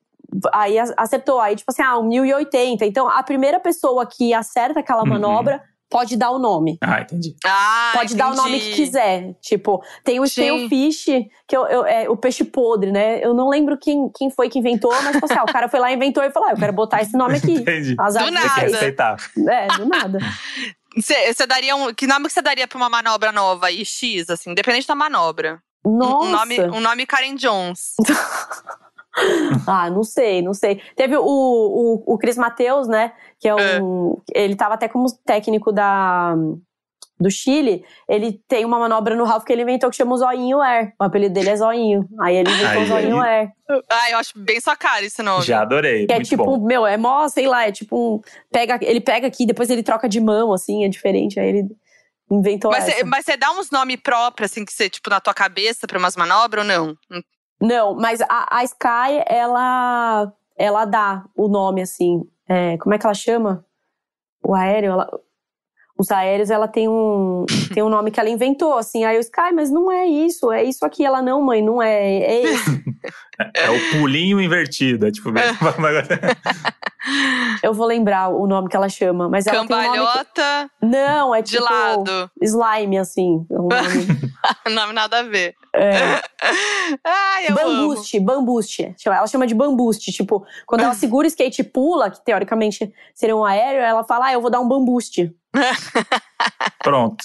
C: aí acertou. Aí, tipo assim, ah, um 1080. Então, a primeira pessoa que acerta aquela
A: Uhum.
C: manobra pode dar o nome.
A: Ah, entendi.
B: Ah,
C: Pode dar o nome
B: entendi.
C: que quiser. Tipo, tem o, tem o fish, que eu, eu- é o peixe podre, né? Eu não lembro quem, quem foi que inventou, mas tipo assim, ah, o cara foi lá e inventou e falou: ah, eu quero botar esse nome aqui.
A: Entendi.
C: Azar
B: Do
C: de
A: Você quer
B: nada.
A: aceitar.
C: É, do nada.
B: Você daria um. Que nome que você daria pra uma manobra nova aí, X, assim, independente da manobra? Um-
C: Nossa.
B: Um nome, um nome Karen Jones.
C: Ah, não sei, não sei. Teve o, o, o Cris Mateus, né? Que é um. Ele tava até como técnico da, do Chile. Ele tem uma manobra no Ralph que ele inventou que chama o Zoinho Air. O apelido dele é Zoinho. Aí ele inventou
A: Aí,
C: o Zoinho
A: aí.
C: Air.
B: Ah, eu acho bem sua cara esse nome.
A: Já adorei.
C: Que é
A: muito
C: tipo,
A: bom.
C: meu, é mó, sei lá, é tipo um. Pega, ele pega aqui, depois ele troca de mão, assim, é diferente. Aí ele inventou
B: Mas
C: essa.
B: mas você dá uns nomes próprios, assim, que você, tipo, na tua cabeça pra umas manobras ou não?
C: Não, mas a, a Sky, ela, ela dá o nome, assim. é, como é que ela chama? O aéreo, ela- os aéreos, ela tem um, tem um nome que ela inventou, assim. Aí o Sky, mas não é isso, é isso aqui. Ela, não, mãe, não é, é esse.
A: É o pulinho invertido. É tipo,
C: Eu vou lembrar o nome que ela chama, mas ela tem um nome que,
B: Cambalhota
C: Não, é
B: de
C: tipo...
B: lado.
C: Slime, assim. É um nome,
B: nome nada a ver.
C: é.
B: Ai, eu amo.
C: Bambuste, bambuste. Chama- Ela chama de bambuste. Tipo, quando ela segura o skate e pula, que teoricamente seria um aéreo, ela fala, ah, eu vou dar um bambuste.
A: Pronto.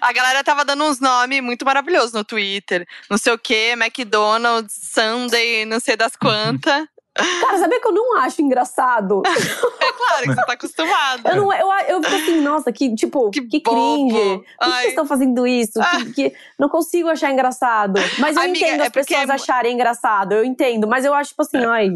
B: A galera tava dando uns nomes muito maravilhosos no Twitter. Não sei o que, McDonald's, Sunday, não sei das quantas.
C: Cara, sabia que eu não acho engraçado?
B: É claro que você tá acostumada.
C: Eu, não, eu, eu fico assim, nossa, que tipo,
B: Que
C: que,
B: bobo.
C: cringe. Por que vocês estão fazendo isso? Que, que- não consigo achar engraçado. Mas eu
B: Amiga,
C: entendo
B: é
C: as
B: porque
C: pessoas
B: é-
C: acharem engraçado. Eu entendo. Mas eu acho, tipo assim, ai.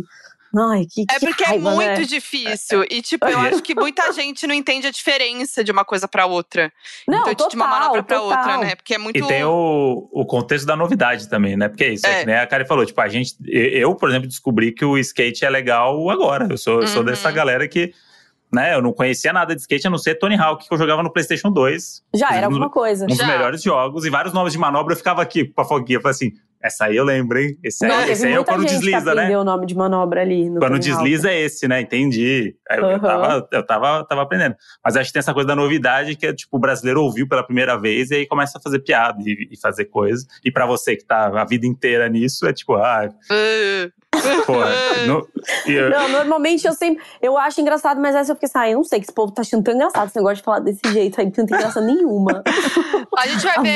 C: Ai, que,
B: É
C: que
B: porque é
C: raiva,
B: muito
C: né?
B: difícil. E, tipo, eu acho que muita gente não entende a diferença de uma coisa pra outra.
C: Não,
B: então, de uma
C: total,
B: manobra pra
C: total.
B: outra, né? Porque é muito.
A: E tem o, o contexto da novidade também, né? Porque é isso, é.
B: É.
A: que nem a Karen falou, tipo, a gente, eu, por exemplo, descobri que o skate é legal agora. Eu sou, eu sou
B: Uhum.
A: dessa galera que, né, eu não conhecia nada de skate, a não ser Tony Hawk, que eu jogava no PlayStation 2.
C: Já era
A: Um
C: alguma coisa.
A: Um dos
B: Já.
A: melhores jogos, e vários nomes de manobra eu ficava aqui com a foguinha. Eu falei assim, Essa aí eu lembro, hein? Esse aí,
C: Não,
A: esse aí é quando desliza, né?
C: o nome de manobra ali.
A: quando desliza é esse, né? Entendi. Eu, uhum. eu, tava, eu tava, tava aprendendo. Mas acho que tem essa coisa da novidade que é tipo, o brasileiro ouviu pela primeira vez e aí começa a fazer piada e, e fazer coisas. E para você que tá a vida inteira nisso, é tipo, ah. Porra,
C: no, eu... Não, normalmente eu sempre. Eu acho engraçado, mas essa eu fiquei assim, ah, eu não sei que esse povo tá achando tão engraçado esse negócio de falar desse jeito aí, que não tem graça nenhuma.
B: A gente vai a ver.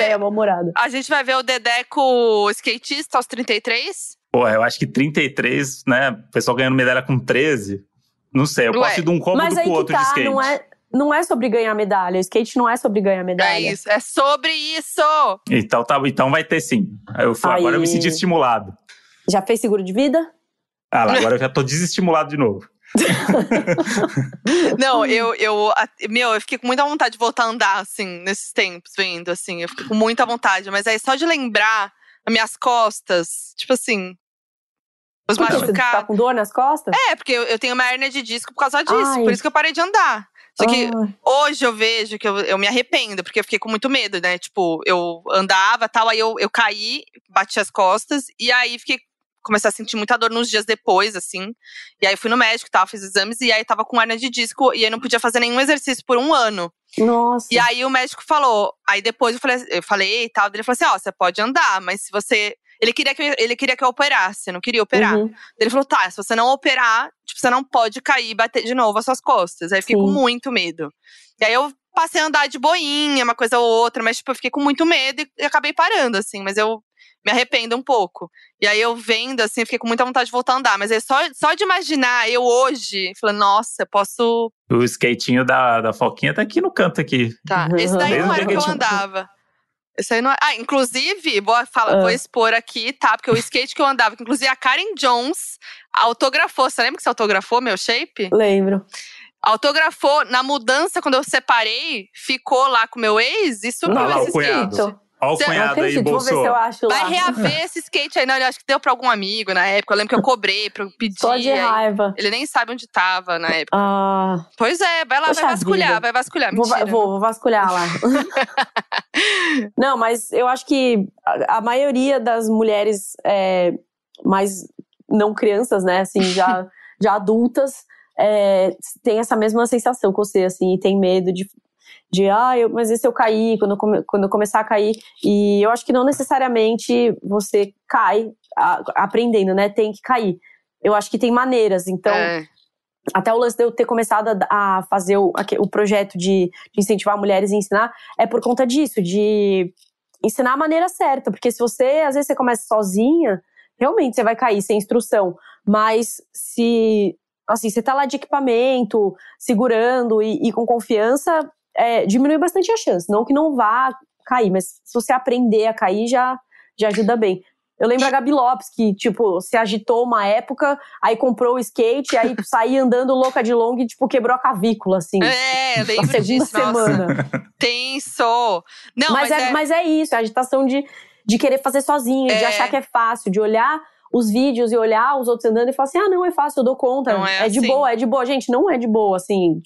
B: A gente vai ver o Dedeco skatista aos 33?
A: Pô, eu acho que 33, né? O pessoal ganhando medalha com 13. Não sei, eu Ué. posso ir de um cômodo pro outro
C: tá,
A: de skate.
C: Não é, não é sobre ganhar medalha. O skate não é sobre ganhar medalha.
B: É isso, é sobre isso!
A: Então, tá, então vai ter sim. Eu, agora eu me senti estimulado.
C: Já fez seguro de vida?
A: Ah lá, agora eu já tô desestimulado de novo.
B: não, eu, eu, meu, eu fiquei com muita vontade de voltar a andar, assim, nesses tempos, vendo, assim, eu fiquei com muita vontade, mas aí só de lembrar as minhas costas, tipo assim,
C: os por machucados. Você tá com dor nas costas?
B: É, porque eu, eu tenho uma hernia de disco por causa disso, Ai. por isso que eu parei de andar. Só que Ai. hoje eu vejo que eu, eu me arrependo, porque eu fiquei com muito medo, né? Tipo, eu andava tal, aí eu, eu caí, bati as costas, e aí fiquei comecei a sentir muita dor nos dias depois, assim. E aí fui no médico, tal, fiz exames e aí tava com hernia de disco e aí não podia fazer nenhum exercício por um ano.
C: Nossa.
B: E aí o médico falou, aí depois eu falei, eu falei e tal, ele falou assim: "Ó, oh, você pode andar, mas se você ele queria que eu, ele queria que eu operasse, não queria operar. Uhum. Ele falou: "Tá, se você não operar, tipo, você não pode cair e bater de novo as suas costas". Aí eu fiquei Sim. com muito medo. E aí eu passei a andar de boinha, uma coisa ou outra, mas tipo, eu fiquei com muito medo e acabei parando assim, mas eu me arrependo um pouco. E aí eu vendo, assim, fiquei com muita vontade de voltar a andar. Mas é só, só de imaginar eu hoje, falando, nossa, posso.
A: O skatinho da, da Foquinha tá aqui no canto aqui.
B: Tá. Esse daí não era que eu andava. Esse aí não é. Ah, inclusive, vou, falar, vou ah. expor aqui, tá? Porque o skate que eu andava, que inclusive a Karen Jones autografou. Você lembra que você autografou meu shape?
C: Lembro.
B: Autografou na mudança, quando eu separei, ficou lá com meu ex e subiu
A: ah, esse skate. Olha o cunhado aí, Bolsonaro. Vou ver se eu
C: acho
B: Vai reaver esse skate aí. Não, eu acho que deu pra algum amigo na época. Eu lembro que eu cobrei pra pedir.
C: Só de raiva.
B: Ele nem sabe onde tava na época.
C: Ah.
B: Pois é, vai lá, Poxa vai vasculhar, vida. vai vasculhar. Mentira,
C: vou, vou, vou vasculhar lá. não, mas eu acho que a, a maioria das mulheres é, mais não crianças, né, assim, já, já adultas, é, tem essa mesma sensação que você, assim, e tem medo de de ah, eu, mas e se eu cair, quando quando eu começar a cair? E eu acho que não necessariamente você cai a, aprendendo, né? Tem que cair. Eu acho que tem maneiras. Então, é. até o lance de eu ter começado a, a fazer o, o projeto de, de incentivar mulheres a ensinar é por conta disso, de ensinar a maneira certa. Porque se você, às vezes, você começa sozinha, realmente você vai cair sem instrução. Mas se assim, você tá lá de equipamento, segurando e, e com confiança, é, diminui bastante a chance. Não que não vá cair, mas se você aprender a cair, já, já ajuda bem. Eu lembro a Gabi Lopes, que, tipo, se agitou uma época, aí comprou o skate, aí saía andando louca de long e, tipo, quebrou a cavícula, assim.
B: É, eu lembro na segunda disso, semana. Nossa. Tenso. Não,
C: mas, mas é, é, mas é isso, a agitação de, de querer fazer sozinho, é. de achar que é fácil, de olhar os vídeos e olhar os outros andando e falar assim, ah, não, é fácil, eu dou conta. Não é, é de assim. boa, é de boa. Gente, não é de boa, assim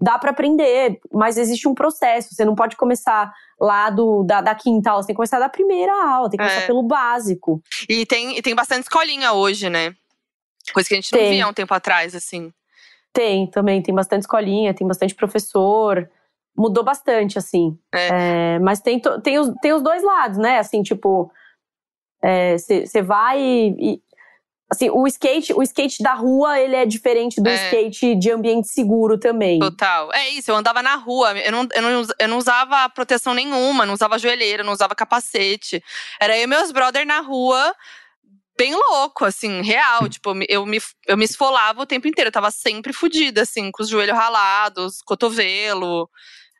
C: dá para aprender, mas existe um processo. Você não pode começar lá do, da, da quinta aula, você tem que começar da primeira aula, tem que começar é. pelo básico.
B: E tem, e tem bastante escolinha hoje, né? Coisa que a gente tem. não via há um tempo atrás, assim.
C: Tem também, tem bastante escolinha, tem bastante professor. Mudou bastante, assim. É. É, mas tem, tem, os, tem os dois lados, né? Assim, tipo, você é, vai e, e, Assim, o skate, o skate da rua, ele é diferente do é. skate de ambiente seguro também.
B: Total. É isso, eu andava na rua, eu não, eu não, eu não usava proteção nenhuma, não usava joelheira, não usava capacete. Era eu e meus brother na rua, bem louco, assim, real. tipo, eu me, eu me esfolava o tempo inteiro, eu tava sempre fodida, assim, com os joelhos ralados, cotovelo.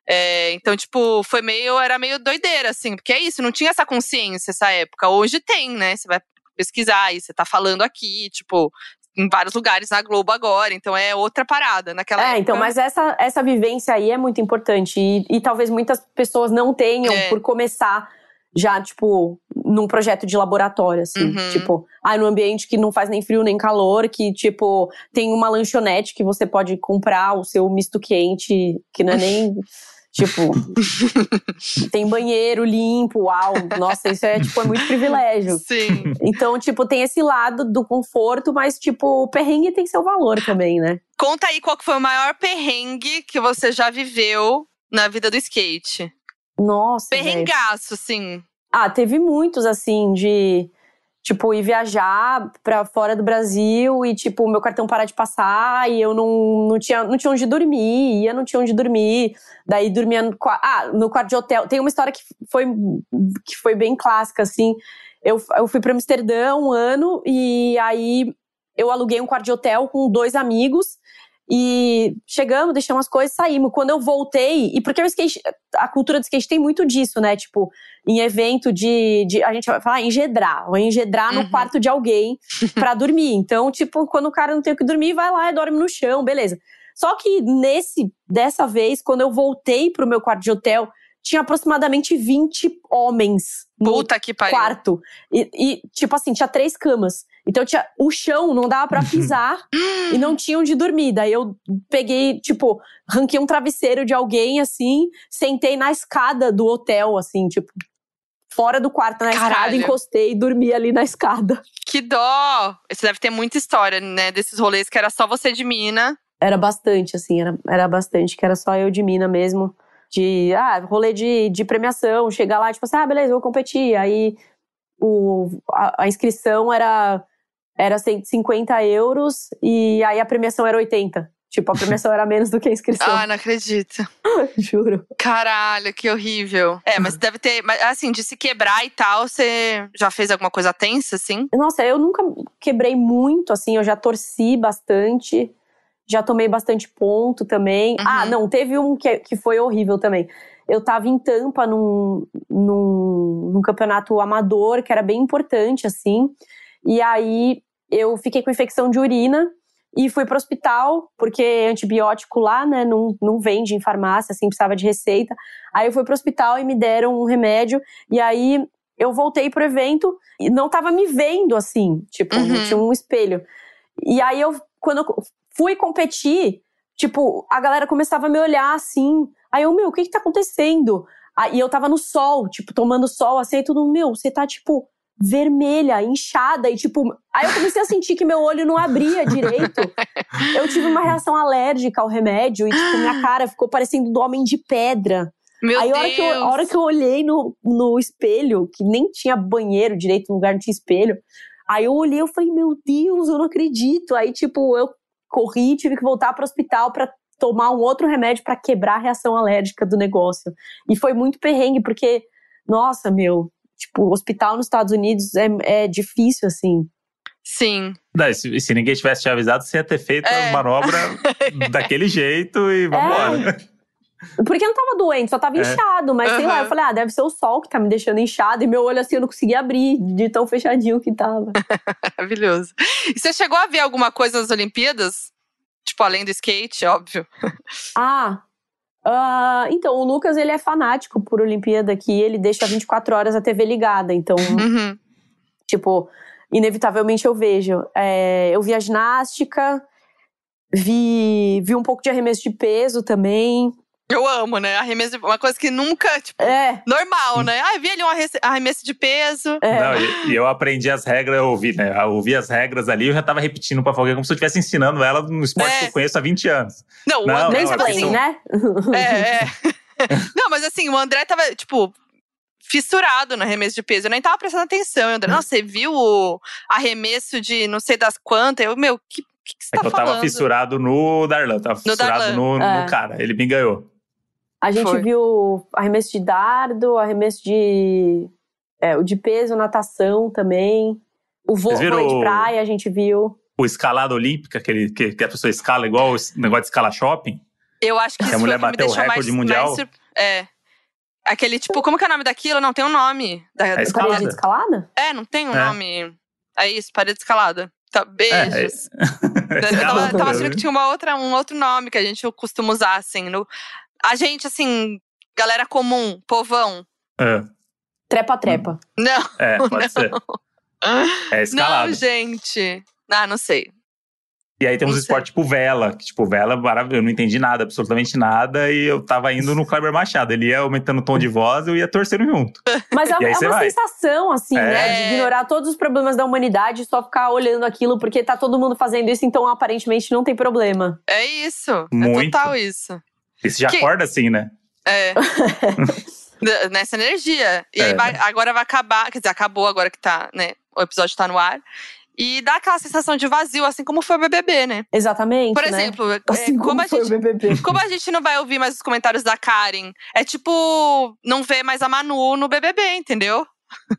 B: É, então, tipo, foi meio, era meio doideira, assim, porque é isso, não tinha essa consciência essa época. Hoje tem, né? Você vai pesquisar e você tá falando aqui, tipo, em vários lugares na Globo agora, então é outra parada naquela
C: é,
B: época.
C: então, mas essa, essa vivência aí é muito importante e, e talvez muitas pessoas não tenham é. por começar já, tipo, num projeto de laboratório, assim, uhum. tipo, ah, num ambiente que não faz nem frio nem calor, que, tipo, tem uma lanchonete que você pode comprar o seu misto quente, que não é nem Tipo, tem banheiro limpo, uau. Nossa, isso é, tipo, é muito privilégio.
B: Sim.
C: Então, tipo, tem esse lado do conforto, mas, tipo, o perrengue tem seu valor também, né?
B: Conta aí qual foi o maior perrengue que você já viveu na vida do skate.
C: Nossa.
B: Perrengaço, sim.
C: Ah, teve muitos, assim, de. Tipo, ir viajar pra fora do Brasil e, tipo, meu cartão parar de passar e eu não, não, tinha, não tinha onde dormir, ia, não tinha onde dormir. Daí dormia no, ah, no quarto de hotel. Tem uma história que foi, que foi bem clássica, assim. Eu, eu fui pra Amsterdã um ano e aí eu aluguei um quarto de hotel com dois amigos. E chegamos, deixamos as coisas, saímos. Quando eu voltei, e porque o skate, a cultura do skate tem muito disso, né? Tipo, em evento de, de a gente vai falar engedrar, ou engedrar
B: Uhum.
C: no quarto de alguém pra dormir. Então, tipo, quando o cara não tem o que dormir, vai lá e dorme no chão, beleza. Só que nesse, dessa vez, quando eu voltei pro meu quarto de hotel, tinha aproximadamente 20 homens no
B: Puta pariu.
C: quarto. E, e, tipo assim, tinha três camas. Então tinha o chão, não dava pra pisar e não tinha onde dormir. Daí eu peguei, tipo, ranquei um travesseiro de alguém assim, sentei na escada do hotel, assim, tipo, fora do quarto, na escada,
B: Caralho.
C: encostei e dormi ali na escada.
B: Que dó! Você deve ter muita história, né? Desses rolês que era só você de mina.
C: Era bastante, assim, era, era bastante, que era só eu de mina mesmo. De, ah, rolê de, de premiação, chegar lá, tipo assim, ah, beleza, vou competir. Aí o, a, a inscrição era, era 150 euros e aí a premiação era 80. Tipo, a premiação era menos do que a inscrição,
B: Ah, não acredito.
C: juro.
B: Caralho, que horrível. É, mas deve ter. Mas assim, de se quebrar e tal, você já fez alguma coisa tensa, assim?
C: Nossa, eu nunca quebrei muito, assim, eu já torci bastante, já tomei bastante ponto também.
B: Uhum.
C: Ah, não, teve um que, que foi horrível também. Eu tava em Tampa num, num, num campeonato amador, que era bem importante, assim, e aí eu fiquei com infecção de urina e fui pro hospital, porque antibiótico lá, né, não, não vende em farmácia, assim, precisava de receita. Aí eu fui pro hospital e me deram um remédio, e aí eu voltei pro evento e não tava me vendo assim, tipo,
B: Uhum.
C: tinha um espelho. E aí eu, quando eu fui competir, tipo, a galera começava a me olhar assim. Aí eu, meu, o que que tá acontecendo? Aí eu tava no sol, tipo, tomando sol, assim, aí tudo, meu, você tá, tipo, vermelha, inchada, e tipo, aí eu comecei a sentir que meu olho não abria direito. Eu tive uma reação alérgica ao remédio, e, tipo, minha cara ficou parecendo do homem de pedra.
B: Meu
C: Aí a hora,
B: Deus!
C: que eu, a hora que eu olhei no, no espelho, que nem tinha banheiro direito, no lugar não tinha espelho. Aí eu olhei, eu falei, meu Deus, eu não acredito. Aí, tipo, eu corri, tive que voltar para o hospital para tomar um outro remédio para quebrar a reação alérgica do negócio. E foi muito perrengue, porque, nossa, meu, tipo, hospital nos Estados Unidos é, é difícil, assim.
B: Sim.
A: Não, e se, se ninguém tivesse te avisado, você ia ter feito
B: É.
A: a manobra daquele jeito e vambora.
C: Porque eu não tava doente, só tava
A: É.
C: inchado, mas sei lá, eu falei, ah, deve ser o sol que tá me deixando inchado. E meu olho assim eu não conseguia abrir de tão fechadinho que tava.
B: Maravilhoso. E você chegou a ver alguma coisa nas Olimpíadas? Tipo, além do skate, óbvio.
C: Ah, ah, então, o Lucas, ele é fanático por Olimpíada aqui, ele deixa 24 horas a TV ligada, então,
B: Uhum.
C: tipo, inevitavelmente eu vejo. É, eu vi a ginástica, vi, vi um pouco de arremesso de peso também.
B: Eu amo, né? Arremesso de... Uma coisa que nunca, tipo,
C: É,
B: normal, né? Ah, vi ali um arre- arremesso de peso.
C: é.
A: Não, e, e eu aprendi as regras, eu ouvi, né? Eu ouvi as regras ali, eu já tava repetindo pra alguém, como se eu estivesse ensinando ela no esporte
B: É.
A: que eu conheço há 20 anos.
B: Não, o
A: Não,
B: André
A: não,
B: tava
C: Mansplaining,
B: assim.
C: né?
B: É, é. Não, mas assim, o André tava, tipo, fissurado no arremesso de peso. Eu nem tava prestando atenção. E o André, nossa, você viu o arremesso de não sei das quantas? Eu, meu, que, que, que você
A: É
B: tá
A: que eu
B: falando?
A: tava fissurado no Darlan, tava fissurado
B: Darlan.
A: no, no
C: É.
A: cara, ele me ganhou.
C: A gente
B: Foi.
C: viu arremesso de dardo, arremesso de. É, o de peso, natação também. O voo
A: viram
C: de praia a gente viu.
A: O escalada olímpica, que, ele, que, que a pessoa escala igual o negócio de escala shopping.
B: Eu acho que
A: Que a
B: isso
A: mulher
B: foi o que me
A: bateu o
B: deixou mais,
A: recorde mundial.
B: mais sur- É. Aquele, tipo, como que é o nome daquilo? Não, tem um nome. Da,
A: É
B: da-
A: escalada.
C: Parede de escalada?
B: É, não tem um
A: É.
B: nome. É isso, parede escalada. Tá,
A: É,
B: beijos. Eu tava, tava achando que tinha uma outra, um outro nome que a gente costuma usar, assim. No, a gente, assim, galera comum, povão.
A: É,
C: Trepa-trepa.
B: Não,
A: é, pode ser. É escalada.
B: não, gente. Ah, não sei.
A: E aí tem uns
B: Não sei.
A: esportes tipo vela, que tipo, vela, maravilhoso. Eu não entendi nada, absolutamente nada, e eu tava indo no Kleber Machado. Ele ia aumentando o tom de voz, eu ia torcendo junto.
C: Mas é, é uma
A: vai.
C: sensação, assim,
A: É.
C: né? De ignorar todos os problemas da humanidade e só ficar olhando aquilo porque tá todo mundo fazendo isso, então aparentemente não tem problema.
B: É isso.
A: Muito.
B: É total isso.
A: E você já
B: Que-
A: acorda assim, né?
B: É. Nessa energia. E aí
A: É.
B: vai- agora vai acabar, quer dizer, acabou agora que tá, né? O episódio tá no ar. E dá aquela sensação de vazio, assim como foi o BBB, né?
C: Exatamente.
B: Por
C: né?
B: exemplo, é,
C: Assim
B: como, a
C: foi
B: gente,
C: o BBB.
B: como a gente não vai ouvir mais os comentários da Karen, é tipo não ver mais a Manu no BBB, entendeu?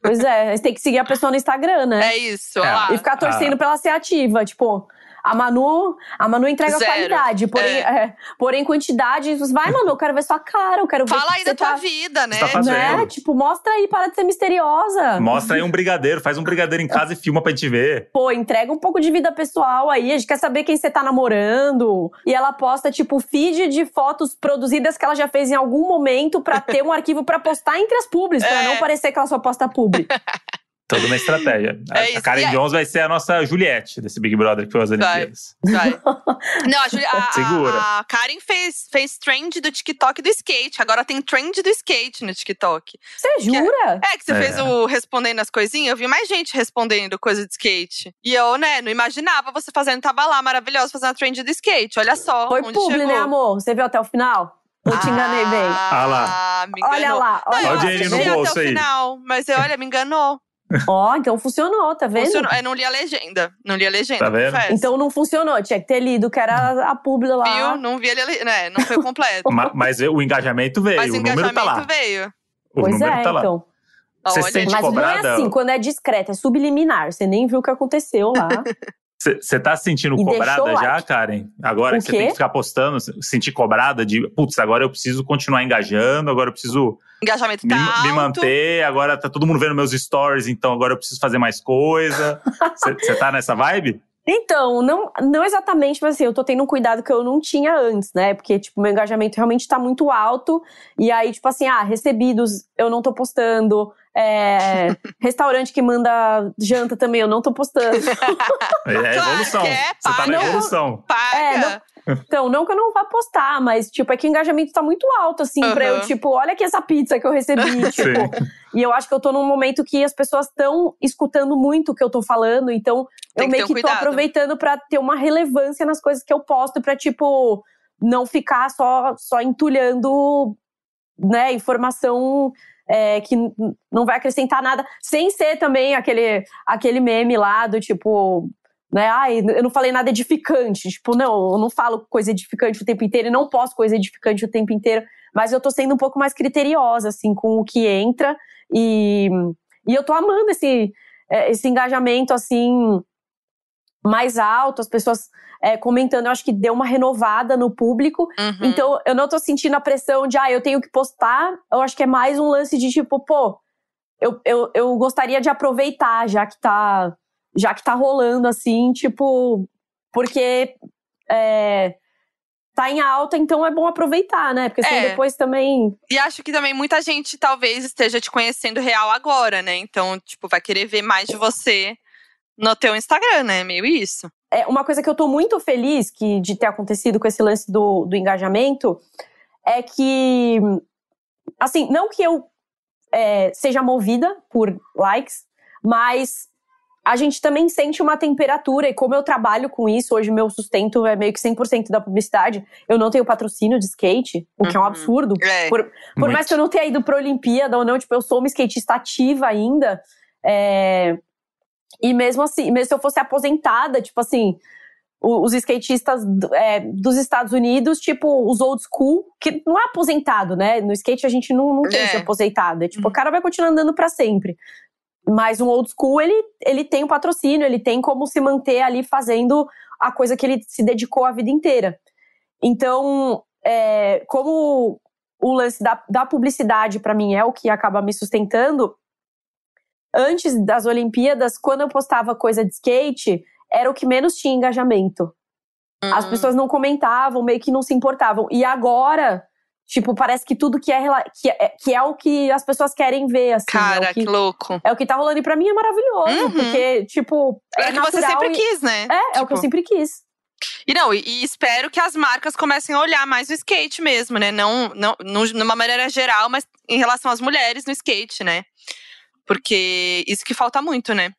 C: Pois é, você tem que seguir a pessoa no Instagram, né?
B: É isso,
A: É.
C: E ficar torcendo pra ela ser ativa. Tipo, a Manu, a Manu entrega
B: Zero.
C: qualidade, porém, é, porém quantidade. Vai, Manu, eu quero ver sua cara, eu quero ver.
B: Fala
C: o
B: aí
C: que
B: da tua
C: tá,
B: vida, né?
A: Tá
C: né? Tipo, mostra aí, para de ser misteriosa.
A: Mostra aí um brigadeiro, faz um brigadeiro em casa e filma pra gente ver.
C: Pô, entrega um pouco de vida pessoal aí. A gente quer saber quem você tá namorando. E ela posta, tipo, feed de fotos produzidas que ela já fez em algum momento pra ter um arquivo pra postar entre as pra
B: É.
C: não parecer que ela só posta publi.
A: Toda uma estratégia. A-
B: É
A: a. Karen Jones vai ser a nossa Juliette desse Big Brother que foi as. Olimpíadas.
B: Vai. Não, a, Juli- a-
A: Segura.
B: a- Karen fez, fez trend do TikTok do skate. Agora tem trend do skate no TikTok.
C: Você jura?
B: É, que você
A: É.
B: fez o respondendo as coisinhas. Eu vi mais gente respondendo coisa de skate. E eu, né, não imaginava você fazendo. Tava lá, maravilhoso, fazendo a trend do skate. Olha só.
C: Foi
B: onde
C: publi,
B: chegou.
C: né, amor? Você viu até o final? Eu te enganei bem.
A: Ah lá.
C: Olha lá,
B: Não,
C: olha
B: eu
A: Olha o
C: lá.
A: dinheirinho no bolso
B: até o
A: aí.
B: final, mas eu, olha, me enganou.
C: Ó, então funcionou, tá vendo?
B: Funcionou. Eu não li a legenda. Não li a legenda,
A: Tá vendo?
B: confesso.
C: Então não funcionou, tinha que ter lido, que era a publi lá.
B: Viu? Não vi a legenda. Né, não foi completo.
A: Ma- Mas o engajamento veio,
B: mas o
A: o número tá lá.
B: engajamento veio.
A: O
C: Pois
A: número
C: é,
A: tá lá.
C: então.
A: Você
B: Olha,
A: sente
C: Mas
A: cobrada?
C: não é assim, quando é discreto, é subliminar. Você nem viu o que aconteceu lá.
A: Você tá se sentindo
C: E
A: cobrada já,
C: like.
A: Karen? Agora você tem que ficar postando, se- sentir cobrada de, putz, agora eu preciso continuar engajando, agora eu preciso
B: engajamento
A: me,
B: tá
A: me
B: alto.
A: manter, agora tá todo mundo vendo meus stories, então agora eu preciso fazer mais coisa. Você tá nessa vibe?
C: Então, não, não exatamente, mas assim, eu tô tendo um cuidado que eu não tinha antes, né? Porque, tipo, meu engajamento realmente tá muito alto. E aí, tipo assim, ah, recebidos eu não tô postando. É, restaurante que manda janta também eu não tô postando.
A: É, é
B: Claro
A: evolução.
B: que é,
A: Você tá na evolução.
B: Paga.
C: É, Então, não que eu não vá postar, mas, tipo, é que o engajamento tá muito alto, assim, pra eu, tipo, olha aqui essa pizza que eu recebi, tipo. E eu acho que eu tô num momento que as pessoas estão escutando muito o que eu tô falando, então
B: Tem
C: eu
B: que
C: meio que
B: um
C: tô
B: cuidado.
C: aproveitando pra ter uma relevância nas coisas que eu posto, pra, tipo, não ficar só, só entulhando, né, informação é, que não vai acrescentar nada, sem ser também aquele, aquele meme lá do tipo. Né? Ai, eu não falei nada edificante. Tipo, não, eu não falo coisa edificante o tempo inteiro e não posto coisa edificante o tempo inteiro. Mas eu tô sendo um pouco mais criteriosa, assim, com o que entra. E, e eu tô amando esse, é, esse engajamento, assim, mais alto, as pessoas é, comentando. Eu acho que deu uma renovada no público.
B: Uhum.
C: Então, eu não tô sentindo a pressão de, ah, eu tenho que postar. Eu acho que é mais um lance de tipo, pô, eu, eu, eu gostaria de aproveitar, já que tá, já que tá rolando assim, tipo, porque é, tá em alta, então é bom aproveitar, né? Porque senão
B: É.
C: depois também.
B: E acho que também muita gente talvez esteja te conhecendo real agora, né? Então, tipo, vai querer ver mais de você no teu Instagram, né? Meio isso.
C: É, uma coisa que eu tô muito feliz que, de ter acontecido com esse lance do, do engajamento é que, assim, não que eu é, seja movida por likes, mas a gente também sente uma temperatura, e como eu trabalho com isso, hoje meu sustento é meio que 100% da publicidade, eu não tenho patrocínio de skate, o que é um
B: Uhum.
C: absurdo.
B: É.
C: Por, por mais que eu não tenha ido pra Olimpíada ou não, tipo, eu sou uma skatista ativa ainda. é, E mesmo assim, mesmo se eu fosse aposentada, tipo assim, os skatistas é, dos Estados Unidos, tipo, os old school, que não é aposentado, né? No skate a gente não, não tem
B: É.
C: esse aposentado. É, tipo,
B: Uhum.
C: o cara vai continuar andando pra sempre. Mas um old school, ele, ele tem um patrocínio, ele tem como se manter ali fazendo a coisa que ele se dedicou a vida inteira. Então, é, como o lance da, da publicidade, pra mim, é o que acaba me sustentando, antes das Olimpíadas, quando eu postava coisa de skate, era o que menos tinha engajamento. As
B: Hum.
C: pessoas não comentavam, meio que não se importavam. E agora, tipo, parece que tudo que é, que é, que é o que as pessoas querem ver, assim.
B: Cara,
C: é que,
B: que louco.
C: é o que tá rolando. E pra mim é maravilhoso,
B: Uhum.
C: porque, tipo,
B: É,
C: é
B: o que você sempre
C: e-
B: quis, né?
C: É, é o que eu
B: Tipo,
C: sempre quis.
B: E não, e, e, espero que as marcas comecem a olhar mais o skate mesmo, né? Não, não, não numa maneira geral, mas em relação às mulheres no skate, né? Porque isso que falta muito, né?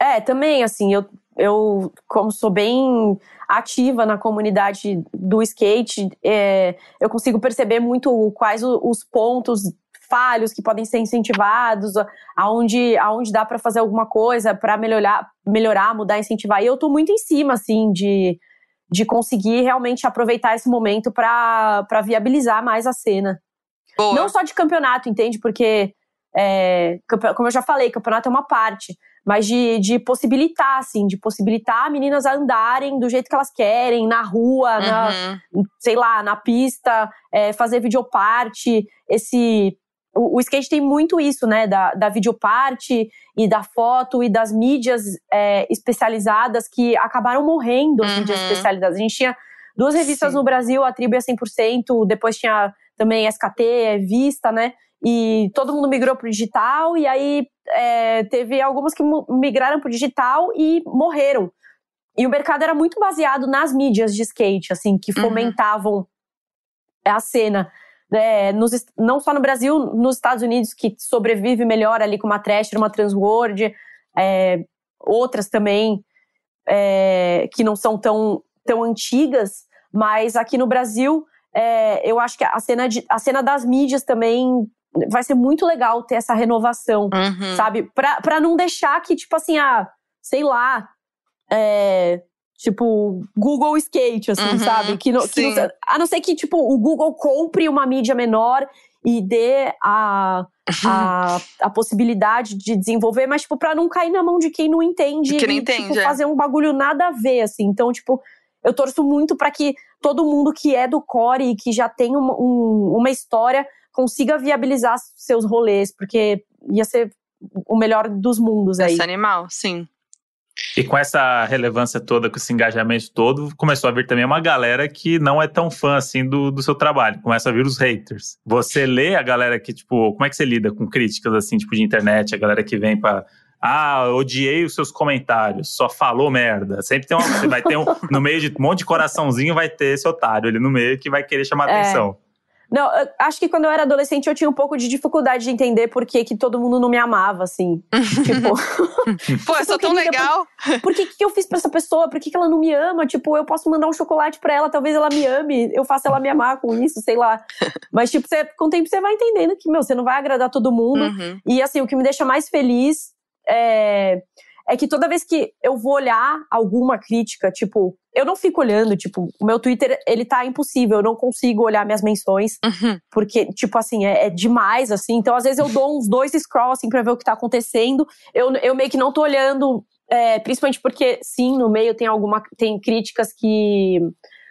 C: É, também, assim, eu, eu como sou bem ativa na comunidade do skate, é, eu consigo perceber muito quais os pontos falhos que podem ser incentivados, aonde, aonde dá para fazer alguma coisa para melhorar, melhorar, mudar, incentivar. E eu tô muito em cima, assim, de, de conseguir realmente aproveitar esse momento para viabilizar mais a cena. Boa. Não só de campeonato, entende? Porque, é, como eu já falei, campeonato é uma parte mas de, de possibilitar, assim, de possibilitar meninas a andarem do jeito que elas querem, na rua, uhum. na, sei lá, na pista, é, fazer videoparte, esse o, o, skate tem muito isso, né? Da, da videoparte e da foto e das mídias é, especializadas que acabaram morrendo, as uhum. mídias especializadas. A gente tinha duas revistas Sim. no Brasil, a Tribo é 100%, depois tinha também SKT, Vista, né? E todo mundo migrou pro digital, e aí é, teve algumas que migraram pro digital e morreram. E o mercado era muito baseado nas mídias de skate, assim, que uhum. fomentavam uhum. a cena é, nos, não só no Brasil, nos Estados Unidos, que sobrevive melhor ali com uma Thrasher, uma Transworld, é, outras também é, que não são tão, tão antigas, mas aqui no Brasil, é, eu acho que a cena, de, a cena das mídias também vai ser muito legal ter essa renovação, uhum. sabe? Pra, pra não deixar que, tipo assim, ah, sei lá, é, Tipo, Google Skate, assim, uhum, sabe? Que, no, que não, a não ser que, tipo, o Google compre uma mídia menor e dê a, a, a possibilidade de desenvolver, mas, tipo, pra não cair na mão de quem não entende.
B: Que não
C: e,
B: entende,
C: tipo,
B: é.
C: fazer um bagulho nada a ver, assim. Então, tipo, eu torço muito para que todo mundo que é do core e que já tem um, um, uma história consiga viabilizar seus rolês, porque ia ser o melhor dos mundos aí.
B: Esse animal, sim.
A: E com essa relevância toda, com esse engajamento todo, começou a vir também uma galera que não é tão fã assim do, do seu trabalho. Começa a vir os haters. Você lê a galera que, tipo, como é que você lida com críticas assim, tipo, de internet, a galera que vem pra. Ah, odiei os seus comentários, só falou merda. Sempre tem uma. Você vai ter um. No meio de um monte de coraçãozinho, vai ter esse otário ali no meio que vai querer chamar é. atenção.
C: Não, acho que quando eu era adolescente eu tinha um pouco de dificuldade de entender por que, que todo mundo não me amava, assim. tipo.
B: Pô, eu sou tão legal.
C: Por, por que, que eu fiz pra essa pessoa? Por que, que ela não me ama? Tipo, eu posso mandar um chocolate pra ela, talvez ela me ame, eu faço ela me amar com isso, sei lá. Mas, tipo, você, com o tempo você vai entendendo que, meu, você não vai agradar todo mundo. Uhum. E, assim, o que me deixa mais feliz é é que toda vez que eu vou olhar alguma crítica, tipo, eu não fico olhando, tipo, o meu Twitter, ele tá impossível, eu não consigo olhar minhas menções, uhum. porque, tipo assim, é, é, demais, assim. Então, às vezes eu dou uns dois scrolls, assim, pra ver o que tá acontecendo. Eu, eu meio que não tô olhando, é, principalmente porque, sim, no meio tem alguma, tem críticas que...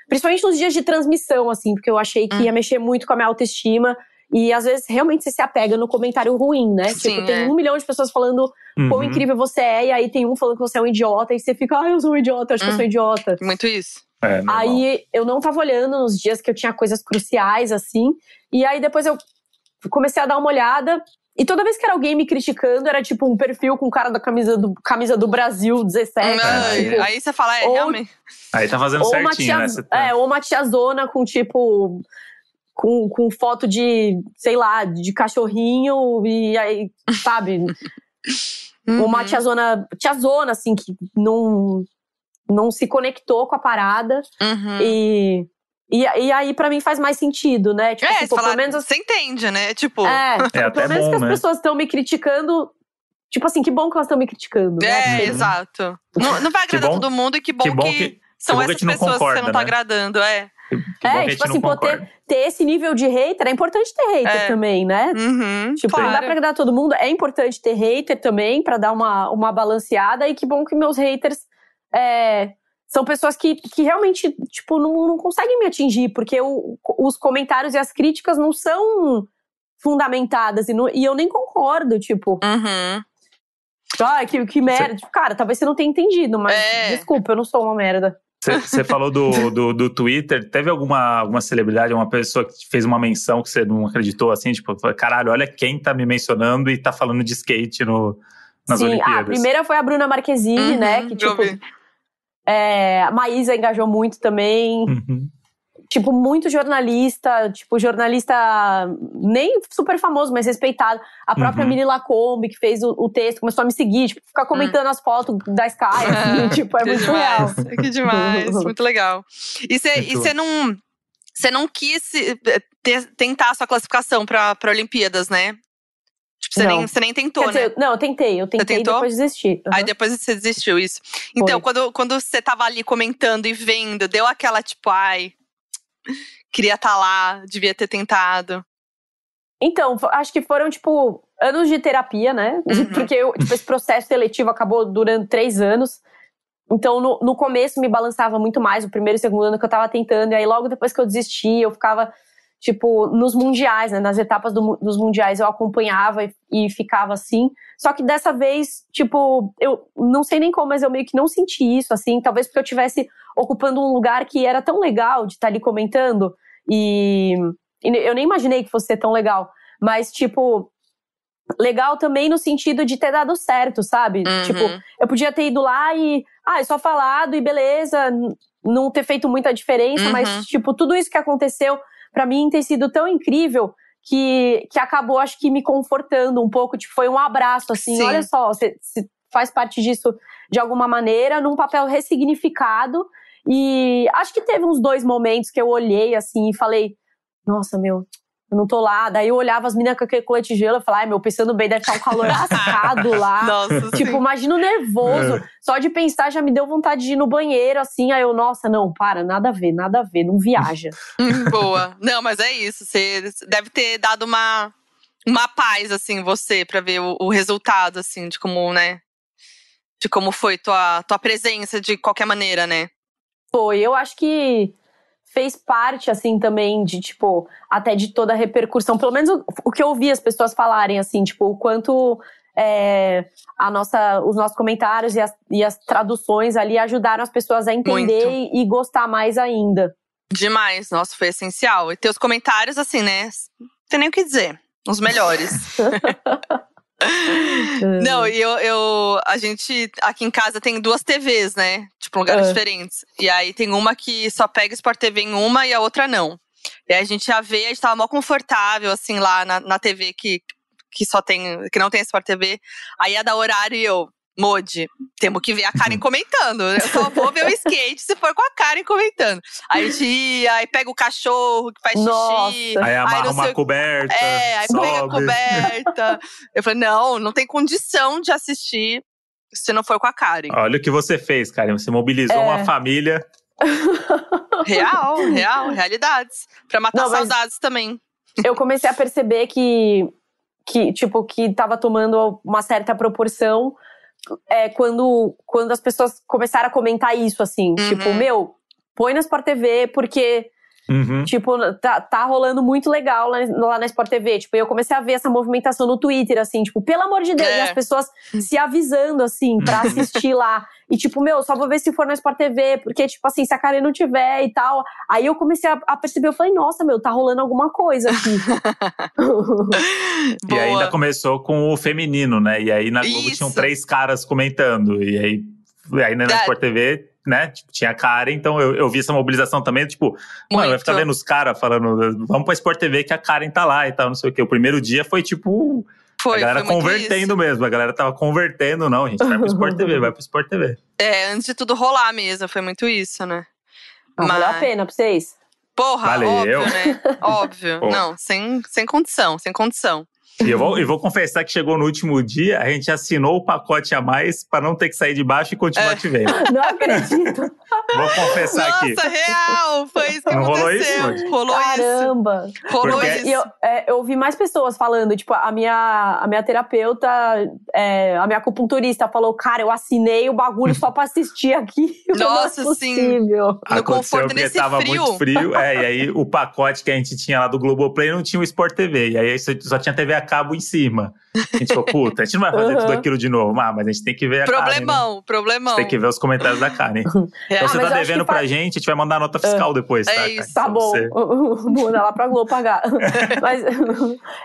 C: Principalmente nos dias de transmissão, assim, porque eu achei que ia hum. mexer muito com a minha autoestima. E às vezes realmente você se apega no comentário ruim, né? Sim, tipo, tem é. um milhão de pessoas falando uhum. quão incrível você é, e aí tem um falando que você é um idiota, e você fica, ah, eu sou um idiota, acho hum. que eu sou hum. idiota.
B: Muito isso.
A: É,
C: aí eu não tava olhando nos dias que eu tinha coisas cruciais, assim. E aí depois eu comecei a dar uma olhada. E toda vez que era alguém me criticando, era tipo um perfil com o cara da camisa do, camisa do Brasil 17.
B: tipo, aí você fala, é, ou, realmente.
A: Aí tá fazendo certinho,
C: tia,
A: né?
C: Tá... É, ou uma tiazona com tipo com, com foto de, sei lá, de cachorrinho e aí, sabe? Uhum. Uma tiazona, tiazona, assim, que não, não se conectou com a parada.
B: Uhum.
C: E, e, e aí, para mim, faz mais sentido, né?
B: Tipo, é, assim, pô, falar, pelo menos. Você entende, né? Tipo.
C: É, é pelo menos bom, que as né? pessoas estão me criticando. Tipo assim, que bom que elas estão me criticando.
B: É,
C: né?
B: exato. Não, não vai agradar todo mundo e que bom que, bom que, que são essas pessoas concorda, que você não tá né? agradando, é.
C: É, tipo assim, pô, ter, ter, esse nível de hater, é importante ter hater é. também, né?
B: Uhum,
C: tipo,
B: claro.
C: não dá pra agradar todo mundo, é importante ter hater também, para dar uma, uma balanceada, e que bom que meus haters é, são pessoas que, que realmente, tipo, não, não conseguem me atingir, porque o, os comentários e as críticas não são fundamentadas, e, não, e eu nem concordo, tipo.
B: Uhum.
C: Ah, que, que merda. Tipo, cara, talvez você não tenha entendido, mas é. desculpa, eu não sou uma merda.
A: Você falou do, do, do, Twitter, teve alguma, alguma celebridade, uma pessoa que fez uma menção que você não acreditou, assim, tipo, caralho, olha quem tá me mencionando e tá falando de skate no, nas
C: Sim,
A: Olimpíadas.
C: a primeira foi a Bruna Marquezine,
B: uhum,
C: né, que tipo… É, a Maísa engajou muito também.
A: Uhum.
C: Tipo, muito jornalista, tipo, jornalista nem super famoso, mas respeitado. A própria
A: Uhum.
C: Miri Lacombe, que fez o, o texto, começou a me seguir, tipo, ficar comentando as fotos da Sky, assim, tipo, é
B: que
C: muito
B: demais,
C: real.
B: Que demais, muito legal. E você não, você não quis eh, ter- tentar a sua classificação para Olimpíadas, né? Tipo, você
C: Não.
B: nem, você nem tentou,
C: Quer
B: né?
C: dizer, não, eu tentei, eu tentei e
B: tentou?
C: depois desisti. Uhum.
B: Aí depois você desistiu, isso. Então,
C: Foi.
B: quando, quando você tava ali comentando e vendo, deu aquela tipo, ai, queria estar lá, devia ter tentado.
C: Então, acho que foram, tipo, anos de terapia, né?
B: Uhum.
C: Porque eu, tipo, esse processo seletivo acabou durando três anos. Então, no, no começo me balançava muito mais, o primeiro e segundo ano que eu tava tentando. E aí, logo depois que eu desisti, eu ficava, tipo, nos mundiais, né? Nas etapas do dos mundiais eu acompanhava e, e ficava assim. Só que dessa vez, tipo, eu não sei nem como, mas eu meio que não senti isso, assim. Talvez porque eu tivesse ocupando um lugar que era tão legal de estar ali comentando. E, e eu nem imaginei que fosse ser tão legal. Mas, tipo, legal também no sentido de ter dado certo, sabe?
B: Uhum.
C: Tipo, eu podia ter ido lá e, ah, é só falado e beleza, não ter feito muita diferença,
B: Uhum.
C: mas, tipo, tudo isso que aconteceu, pra mim tem sido tão incrível que, que acabou, acho que, me confortando um pouco. Tipo, foi um abraço, assim,
B: Sim.
C: olha só, você faz parte disso de alguma maneira, num papel ressignificado. E acho que teve uns dois momentos que eu olhei, assim, e falei, nossa, meu. Eu não tô lá. Daí eu olhava as meninas com aquele colete de gelo e falava, ai, meu, pensando bem, deve estar um calor lascado lá.
B: Nossa,
C: Tipo,
B: sim.
C: imagina o nervoso. Só de pensar já me deu vontade de ir no banheiro, assim. Aí eu, nossa, não, para, nada a ver, nada a ver, não viaja.
B: Boa. Não, mas é isso. Você deve ter dado uma, uma paz, assim, você, pra ver o, o resultado, assim, de como, né? De como foi tua, tua presença de qualquer maneira, né?
C: Foi, eu acho que fez parte, assim, também de, tipo, até de toda a repercussão. Pelo menos o, o que eu ouvi as pessoas falarem, assim, tipo, o quanto é, a nossa, os nossos comentários e as, e as traduções ali ajudaram as pessoas a entender e, e gostar mais ainda.
B: Demais. Nossa, foi essencial. E teus comentários, assim, né? Não tem nem o que dizer. Os melhores. Não, e eu, eu. A gente aqui em casa tem duas TVs, né? Tipo, lugares
C: Ah.
B: diferentes. E aí tem uma que só pega Sport TV em uma e a outra não. E aí a gente já vê, a gente tava mó confortável, assim, lá na, na TV que, que só tem. que não tem Sport TV. Aí ia dar horário e eu. Modi, temos que ver a Karen comentando. Eu só vou ver o skate se for com a Karen comentando. Aí a gente ia, aí pega o cachorro que faz xixi.
C: Nossa.
A: Aí amarra
B: não
A: uma
B: sei o-
A: coberta.
B: É, aí pega a
A: sobe.
B: coberta. Eu falei, não, não tem condição de assistir se não for com a Karen.
A: Olha o que você fez, Karen. Você mobilizou
C: É.
A: uma família.
B: Real, real, realidades. Pra matar
C: Não,
B: saudades também.
C: eu comecei a perceber que, que tipo, que tava tomando uma certa proporção é, quando, quando as pessoas começaram a comentar isso, assim.
B: Uhum.
C: Tipo, meu, põe na Sport TV, porque,
A: Uhum.
C: tipo, tá, tá rolando muito legal lá, lá na Sport TV. Tipo, eu comecei a ver essa movimentação no Twitter, assim, tipo, pelo amor de Deus,
B: É.
C: e as pessoas se avisando, assim, pra assistir lá. E, tipo, meu, só vou ver se for na Sport TV, porque, tipo assim, se a Karen não tiver e tal. Aí eu comecei a, a perceber, eu falei, nossa, meu, tá rolando alguma coisa aqui.
A: E
B: Boa.
A: ainda começou com o feminino, né? E aí na Globo
B: Isso.
A: tinham três caras comentando. E aí, aí na
B: Da-
A: Sport TV, né? Tipo, tinha a Karen, então eu, eu vi essa mobilização também. Tipo, mano, vai ficar vendo os caras falando, vamos pra Sport TV que a Karen tá lá e tal, não sei o quê. O primeiro dia foi tipo.
B: Foi,
A: a galera
B: foi
A: convertendo
B: isso.
A: mesmo. A galera tava convertendo, não, gente. Vai pro Sport TV, vai pro Sport TV.
B: É, antes de tudo rolar mesmo, foi muito isso, né?
C: Ah, valeu a
B: Mas-
C: pena pra vocês?
B: Porra,
A: Valeu.
B: óbvio, né? Óbvio.
A: Pô.
B: Não, sem, sem condição, sem condição.
A: E eu vou, e vou confessar que chegou no último dia, a gente assinou o pacote a mais pra não ter que sair de baixo e continuar
B: É.
A: te vendo.
C: Não acredito.
A: Vou confessar aqui.
B: Nossa, real! Foi isso que
A: Não rolou
B: aconteceu.
A: isso, Modi?
B: rolou isso.
C: Caramba.
B: Rolou
A: Porque-
B: isso.
C: E eu, é, eu ouvi mais pessoas falando, tipo, a minha, a minha terapeuta, é, a minha acupunturista falou, cara, eu assinei o bagulho só pra assistir aqui.
B: Nossa,
C: Não é
B: sim. No
A: Aconteceu
B: conforto
A: porque
B: nesse
A: tava
B: frio.
A: muito frio. É, e aí o pacote que a gente tinha lá do Globoplay não tinha o Sport TV. E aí só só tinha TV a cabo em cima. A gente falou, puta, a gente não vai fazer
C: Uhum.
A: tudo aquilo de novo. Ah, mas a gente tem que ver a. Né?
B: Problemão,
A: A
B: problemão.
A: gente tem que ver os comentários da Karen. Então
B: Real.
A: você tá devendo pra
C: faz-
A: gente, a gente vai mandar a nota fiscal depois, tá?
B: É isso.
C: Tá
A: Então
C: bom,
A: você-
C: manda lá pra Globo pagar. Mas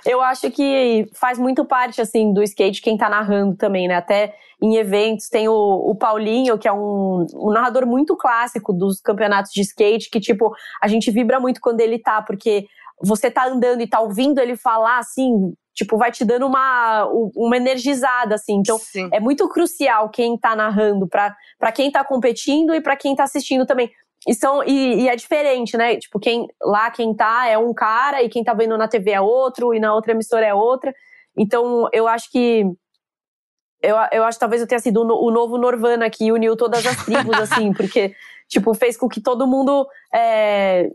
C: eu acho que faz muito parte, assim, do skate quem tá narrando também, né? Até em eventos. Tem o, o Paulinho, que é um, um, narrador muito clássico dos campeonatos de skate, que, tipo, a gente vibra muito quando ele tá, porque você tá andando e tá ouvindo ele falar, assim, tipo, vai te dando uma, uma energizada, assim. Então, Sim. é muito crucial quem tá narrando para quem tá competindo e para quem tá assistindo também. E, são, e, e, é diferente, né? Tipo, quem, lá quem tá é um cara e quem tá vendo na TV é outro e na outra emissora é outra. Então, eu acho que eu, eu acho que talvez eu tenha sido o, novo Norvana que uniu todas as tribos, assim, porque, tipo, fez com que todo mundo é,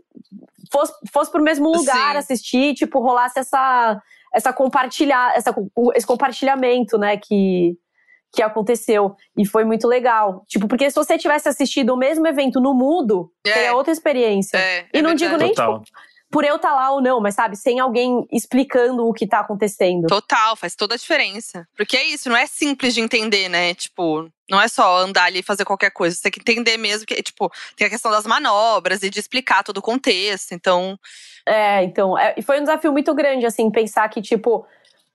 C: fosse, fosse pro mesmo lugar Sim. assistir, tipo, rolasse essa, essa compartilhar, essa, esse compartilhamento, né, que, que aconteceu. E foi muito legal. Tipo, porque se você tivesse assistido o mesmo evento no mudo, é. seria outra experiência.
B: É,
C: e
B: é
C: não
B: verdade.
C: digo nem, tipo, por eu estar tá lá ou não, mas sabe, sem alguém explicando o que tá acontecendo.
B: Total, faz toda a diferença. Porque é isso, não é simples de entender, né? Tipo, não é só andar ali e fazer qualquer coisa. Você tem que entender mesmo que, tipo, tem a questão das manobras e de explicar todo o contexto. Então.
C: É, então. É, e foi um desafio muito grande, assim, pensar que, tipo,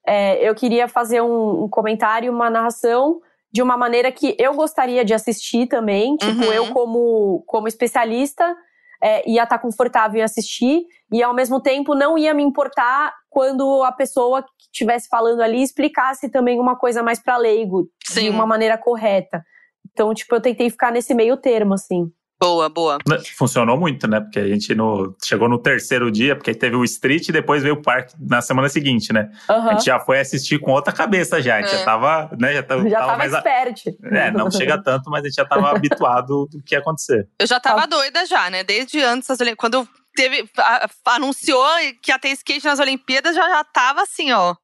C: é, eu queria fazer um, um comentário, uma narração de uma maneira que eu gostaria de assistir também. Tipo,
B: Uhum.
C: eu, como, como especialista, é, ia estar confortável em assistir e ao mesmo tempo não ia me importar quando a pessoa que estivesse falando ali explicasse também uma coisa mais para leigo
B: Sim.
C: de uma maneira correta. Então, tipo, eu tentei ficar nesse meio termo, assim.
B: Boa, boa.
A: Funcionou muito, né? Porque a gente no, chegou no terceiro dia, porque teve o Street e depois veio o parque na semana seguinte, né?
C: Uhum.
A: A gente já foi assistir com outra cabeça já. A gente
B: É.
A: já tava, né? Já tava,
C: Já
A: tava
C: tava
A: mais. a-. É, não chega tanto, mas a gente já tava habituado do que ia acontecer.
B: Eu já tava doida já, né? Desde antes. Quando teve, a- anunciou que ia ter skate nas Olimpíadas, já, já tava assim, ó.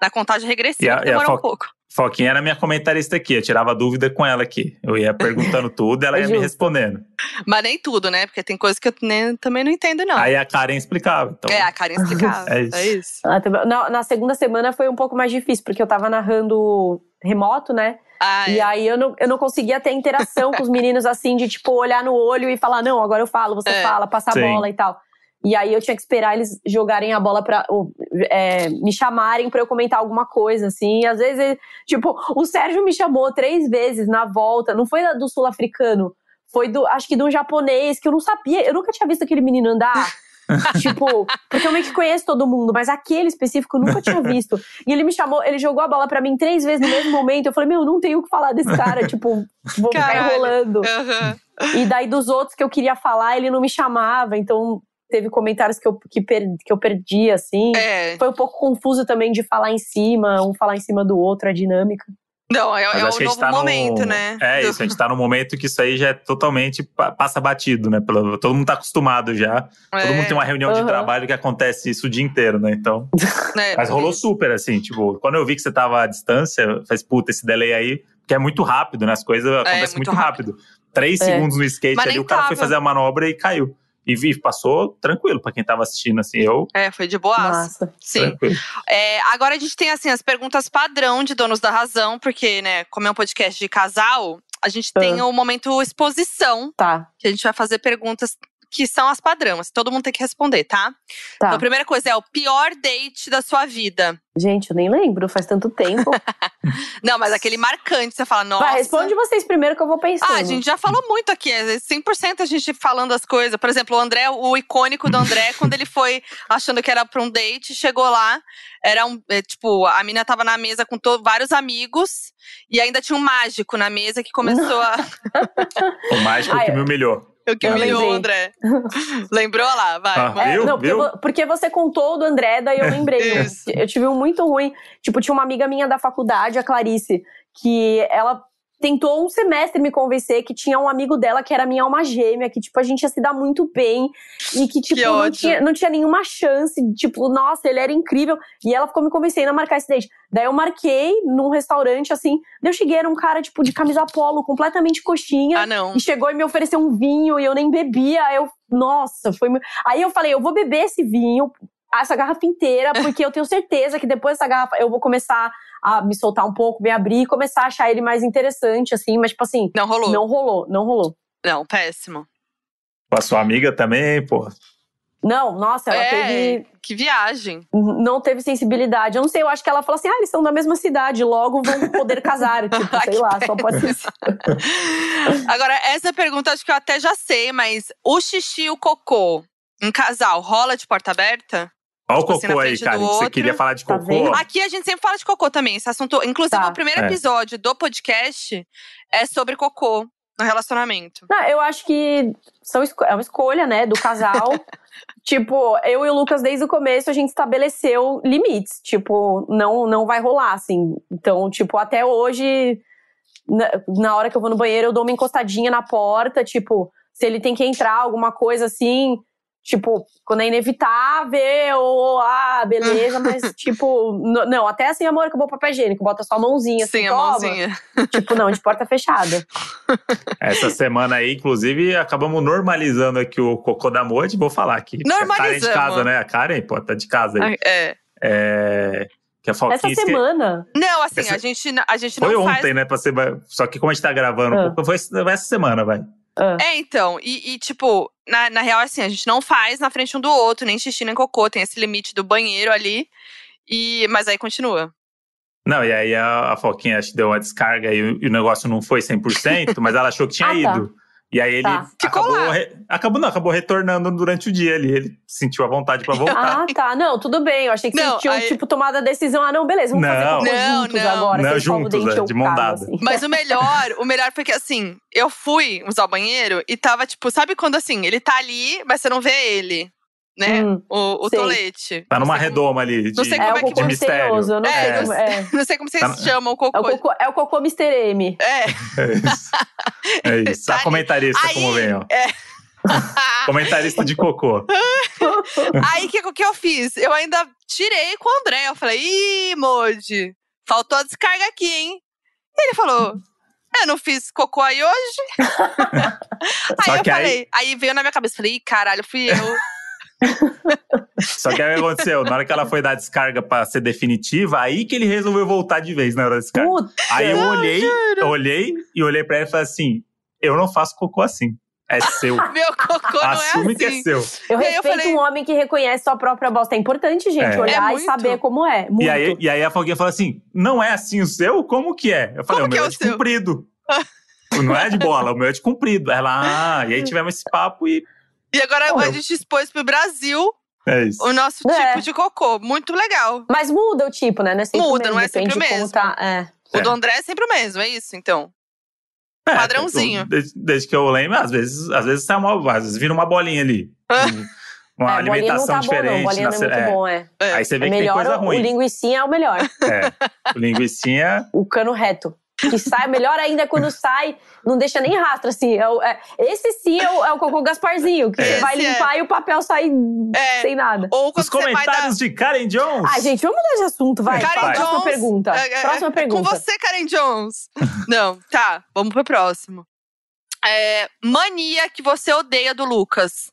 B: Na contagem regressiva,
A: E a-
B: que
A: e a
B: demorou um pouco.
A: Foquinha era minha comentarista aqui, eu tirava dúvida com ela aqui. Eu ia perguntando tudo, ela ia me respondendo.
B: Mas nem tudo, né? Porque tem coisa que eu nem- também não entendo, não.
A: Aí a Karen explicava. Então,
B: É, a Karen explicava.
A: É isso.
B: É isso.
C: Na, na segunda semana foi um pouco mais difícil, porque eu tava narrando remoto, né?
B: Ah,
C: E
B: é.
C: aí eu não, eu não conseguia ter interação com os meninos assim, de tipo, olhar no olho e falar, não, agora eu falo, você
B: É.
C: fala, passa a
A: Sim.
C: bola e tal. E aí eu tinha que esperar eles jogarem a bola pra. ou, é, me chamarem pra eu comentar alguma coisa, assim. E às vezes, ele- tipo, o Sérgio me chamou três vezes na volta, não foi do sul-africano, foi do, acho que de um japonês, que eu não sabia, eu nunca tinha visto aquele menino andar. tipo, porque eu meio que conheço todo mundo, mas aquele específico eu nunca tinha visto. E ele me chamou, ele jogou a bola pra mim três vezes no mesmo momento. Eu falei, meu, não tenho o que falar desse cara. tipo, vou ficar
B: Caralho.
C: enrolando.
B: Aham.
C: E daí dos outros que eu queria falar, ele não me chamava. Então teve comentários que eu, que per, que eu perdi, assim.
B: É.
C: Foi um pouco confuso também de falar em cima, um falar em cima do outro, a dinâmica.
B: Não, é, é o
A: acho que a
B: novo
A: gente tá
B: momento,
A: no...
B: né?
A: É isso, a gente tá no momento que isso aí já é totalmente pa- passa batido, né? Todo mundo tá acostumado já. Todo
B: É,
A: mundo tem uma reunião de
C: Aham.
A: trabalho que acontece isso o dia inteiro, né? Então.
B: né?
A: Mas rolou super, assim, tipo, quando eu vi que você tava à distância, eu falei, puta, esse delay aí, que é muito rápido, né? As coisas acontecem
B: muito
A: muito rápido. Três
C: É.
A: segundos no skate
B: Mas
A: ali, o cara foi
B: tava.
A: fazer a manobra e caiu. E vi, passou tranquilo pra quem tava assistindo, assim, eu.
B: É, foi de boas.
C: Massa.
B: Sim.
A: Tranquilo.
B: É, agora a gente tem assim as perguntas padrão de donos da razão, porque, né, como é um podcast de casal, a gente tem o momento exposição,
C: Tá,
B: que a gente vai fazer perguntas que são as assim, todo mundo tem que responder, tá?
C: tá.
B: Então a primeira coisa é o pior date da sua vida.
C: Gente, eu nem lembro, faz tanto tempo.
B: Não, mas aquele marcante, você fala, nossa.
C: Vai, responde vocês primeiro que eu vou pensando.
B: Ah, a gente já falou muito aqui, é 100% a gente falando as coisas. Por exemplo, o André, o icônico do André, quando ele foi achando que era pra um date, chegou lá, era um, é, tipo, a mina tava na mesa com to- vários amigos e ainda tinha um mágico na mesa que começou a.
A: O mágico
C: Ah,
A: que
C: é.
A: me humilhou.
B: O que
C: Eu
B: humilhou o
C: lembrei.
B: André. Lembrou lá, vai.
A: Ah.
C: É,
A: Viu?
C: não, porque,
A: Viu?
C: vo- porque você contou o do André, daí eu lembrei. Eu tive um muito ruim. Tipo, tinha uma amiga minha da faculdade, a Clarice, que ela tentou um semestre me convencer que tinha um amigo dela que era minha alma gêmea, que, tipo, a gente ia se dar muito bem. E que, tipo,
B: Que
C: não, tinha, não tinha nenhuma chance. Tipo, nossa, ele era incrível. E ela ficou me convencendo a marcar esse date. Daí eu marquei num restaurante, assim. Daí eu cheguei, era um cara, tipo, de camisa polo, completamente coxinha.
B: Ah, não.
C: E chegou e me ofereceu um vinho e eu nem bebia. Aí eu, nossa, foi. Aí eu falei, eu vou beber esse vinho, essa garrafa inteira, porque eu tenho certeza que depois dessa garrafa eu vou começar a me soltar um pouco, me abrir e começar a achar ele mais interessante, assim. Mas, tipo assim,
B: Não rolou. Não,
C: não rolou, não rolou.
B: péssimo.
A: Com a sua amiga também, pô.
C: Não, nossa, ela
B: é,
C: teve.
B: que viagem.
C: Não teve sensibilidade. Eu não sei, eu acho que ela falou assim: ah, eles são da mesma cidade, logo vão poder casar. tipo, sei
B: que
C: lá, só pode ser.
B: Agora, essa pergunta acho que eu até já sei, mas o xixi e o cocô em casal rola de porta aberta?
A: Olha o
B: Tipo assim,
A: cocô aí, cara. que Você queria falar de
C: Tá
A: cocô.
C: vendo?
B: Aqui a gente sempre fala de cocô também. Esse assunto, inclusive,
C: Tá.
B: o primeiro
A: É.
B: episódio do podcast é sobre cocô no relacionamento.
C: Não, eu acho que são esco- é uma escolha, né, do casal. tipo, eu e o Lucas, desde o começo, a gente estabeleceu limites. Tipo, não, não vai rolar, assim. Então, tipo, até hoje, na, na hora que eu vou no banheiro, eu dou uma encostadinha na porta. Tipo, se ele tem que entrar, alguma coisa assim. Tipo, quando é inevitável, ou, ah, beleza, mas, tipo, não, até assim, amor, acabou o papel higiênico, bota só a mãozinha, assim,
B: Sim, a
C: toma.
B: mãozinha.
C: Tipo, não, de porta fechada.
A: Essa semana aí, inclusive, acabamos normalizando aqui o cocô da Moite. Vou falar aqui. A Karen de
B: Normalizamos.
A: casa, né? A Karen, pô, tá de casa aí.
B: É.
A: É, que a Foquinha
C: Essa semana.
B: Não, assim,
A: Essa-
B: a gente, a gente não
A: Foi
B: faz.
A: ontem, né? Pra ser... Só que como a gente tá gravando,
C: Ah.
A: foi essa semana, vai.
C: Ah.
B: É, então, e, e, tipo, na, na real, assim, a gente não faz na frente um do outro, nem xixi nem cocô, tem esse limite do banheiro ali. E, mas aí continua.
A: Não, e aí a, a Foquinha acho que deu uma descarga e, o- e o negócio não foi 100%, mas ela achou que tinha
C: Ah, tá.
A: ido. E aí ele
C: Tá.
A: Acabou, acabou, não, acabou retornando durante o dia ali. Ele sentiu a vontade pra voltar.
C: Ah, tá. Não, tudo bem. Eu achei que
B: Não,
C: vocês tinham,
B: aí-
C: tipo, tomado a decisão. Ah, não, beleza, vamos fazer
A: Não.
C: cocô
B: Não,
C: juntos
B: não.
C: agora.
A: Não, juntos, é, de mão dada.
C: assim.
B: Mas o melhor, o melhor foi que assim, eu fui usar o banheiro e tava, tipo, sabe quando assim, ele tá ali, mas você não vê ele, né?
C: Hum,
B: o o
C: sei.
B: tolete.
A: Tá numa redoma ali. De,
B: Não sei
C: é
B: como
C: o
B: é que-
C: cocô
A: de mistério.
C: não
B: É,
C: sei
B: eu
C: como é.
B: Não sei como vocês
A: Tá-
B: chamam o
C: É
B: cocô.
C: o cocô, é o cocô Mr. M.
B: É.
A: É isso. É isso.
B: Tá
A: a comentarista,
B: Aí,
A: como vem, ó.
B: é.
A: Comentarista de cocô.
B: Aí o que, que eu fiz? Eu ainda tirei com o André. Eu falei, ih, Moji, faltou a descarga aqui, hein? E ele falou. Eu não fiz cocô aí hoje. aí
A: Só
B: eu
A: que aí-
B: falei, aí... veio na minha cabeça, falei, ih, caralho, fui eu.
A: Só que aí o que aconteceu? Na hora que ela foi dar a descarga pra ser definitiva, aí que ele resolveu voltar de vez na hora da descarga.
C: Puta.
A: Aí eu olhei, eu olhei e olhei pra ela e falei assim: eu não faço cocô assim. É seu.
B: Meu cocô não
A: Assume
B: é
A: que é
B: assim.
A: seu.
C: Eu
B: aí eu
C: respeito
B: falei-
C: um homem que reconhece sua própria bosta. É importante, gente,
A: É.
C: olhar
B: É
C: e saber como é. Muito.
A: E aí, e aí a Foguinha falou assim: não é assim o seu? Como que é? Eu falei:
B: Como
A: o meu
B: é
A: é
B: o
A: de
B: seu?"
A: comprido. não é de bola, o meu é de comprido. Ela, ah, e aí tivemos esse papo e
B: E agora a
A: eu-
B: gente expôs pro Brasil
A: é isso.
B: o nosso
C: É.
B: tipo de cocô. Muito legal.
C: Mas muda o tipo, né? Não é sempre
B: Muda,
C: o mesmo.
B: não é
C: Depende
B: sempre o mesmo.
C: tá. É.
B: O
A: É.
B: do André é sempre o mesmo, é isso, então.
A: É,
B: Padrãozinho.
A: eu- Desde, desde que eu lembro, às vezes, às vezes sai uma, às vezes vira uma bolinha ali. Uma
C: é, bolinha
A: alimentação
C: não tá bom,
A: diferente.
C: não. Bolinha
A: na
C: não é
A: é.
C: bom, é.
B: É.
A: Aí você vê
C: É
A: que tem
C: melhor
A: coisa
C: o,
A: ruim.
C: o linguicinha é o melhor.
A: É. O linguicinha.
C: o cano reto. Que sai, melhor ainda é quando sai, não deixa nem rastro, assim. É o- é- esse sim é o, é o cocô Gasparzinho, que
A: É.
C: você vai
B: Esse é.
C: limpar e o papel sai
B: É.
C: sem nada.
B: Ou
A: Os
B: vai dar.
A: comentários de Karen Jones.
C: Ah, gente, vamos mudar de assunto, vai.
B: Karen
C: Próxima
B: Jones,
C: pergunta.
B: É, é,
C: Próxima
B: é
C: pergunta.
B: Com você, Karen Jones. Não, tá. Vamos pro próximo. É, mania que você odeia do Lucas.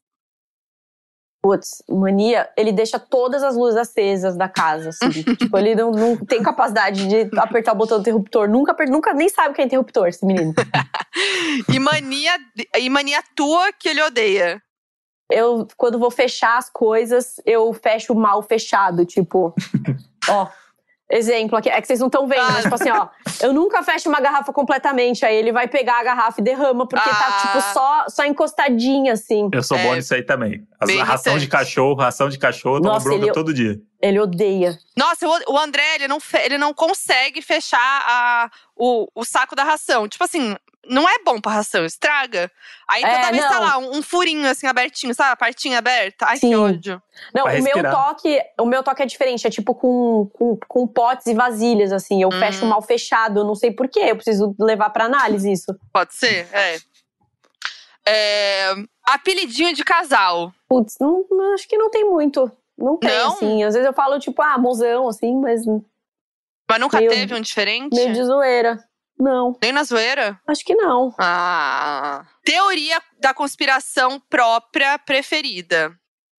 C: Putz, mania, ele deixa todas as luzes acesas da casa, assim. tipo, ele não, não tem capacidade de apertar o botão do interruptor. Nunca, nunca nem sabe o que é interruptor, esse menino.
B: E mania, e mania tua que ele odeia.
C: Eu, quando vou fechar as coisas, eu fecho mal fechado, tipo. ó. Exemplo aqui, é que vocês não estão vendo,
B: Ah.
C: mas tipo assim, ó, eu nunca fecho uma garrafa completamente, aí ele vai pegar a garrafa e derrama, porque tá,
B: Ah.
C: tipo, só, só encostadinha, assim.
A: Eu sou
B: É,
A: bom nisso aí também. As- a ração de cachorro, ração de cachorro, eu tomo
C: Nossa,
A: bronca
C: ele-
A: todo dia.
C: Ele odeia.
B: Nossa, o, o André, ele não, ele não consegue fechar a, o, o saco da ração. Tipo assim, não é bom pra ração, estraga. Aí toda
C: É,
B: vez tá lá, um, um furinho assim abertinho, sabe? A partinha aberta. Ai, que
C: Sim.
B: ódio.
C: Não,
A: Vai
C: o meu toque, o meu toque é diferente, é tipo com, com, com potes e vasilhas, assim. Eu
B: Hum.
C: fecho mal fechado, eu não sei porquê, eu preciso levar pra análise isso.
B: Pode ser? É. É, apelidinho de casal.
C: Putz, não, não- acho que não tem muito. Não tem,
B: Não?
C: assim. Às vezes eu falo, tipo, ah, mozão, assim, mas
B: Mas nunca
C: Meio-
B: teve um diferente?
C: meio de zoeira. Não,
B: Nem na zoeira?
C: acho que não.
B: Ah. Teoria da conspiração própria preferida.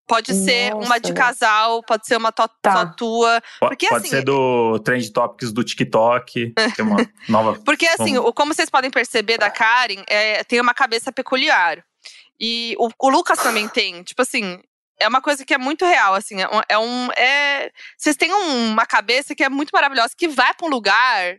B: Pode ser
C: Nossa,
B: uma de casal, pode ser uma to-
C: Tá.
B: tua.
A: Po-
B: Porque,
A: Pode
B: assim,
A: ser do Trend Topics do TikTok. Tem uma nova.
B: Porque, assim, o- como vocês podem perceber da Karen, é, tem uma cabeça peculiar. E o, o Lucas também tem. Tipo assim, é uma coisa que é muito real, assim. É um. É é... Vocês têm uma cabeça que é muito maravilhosa, que vai pra um lugar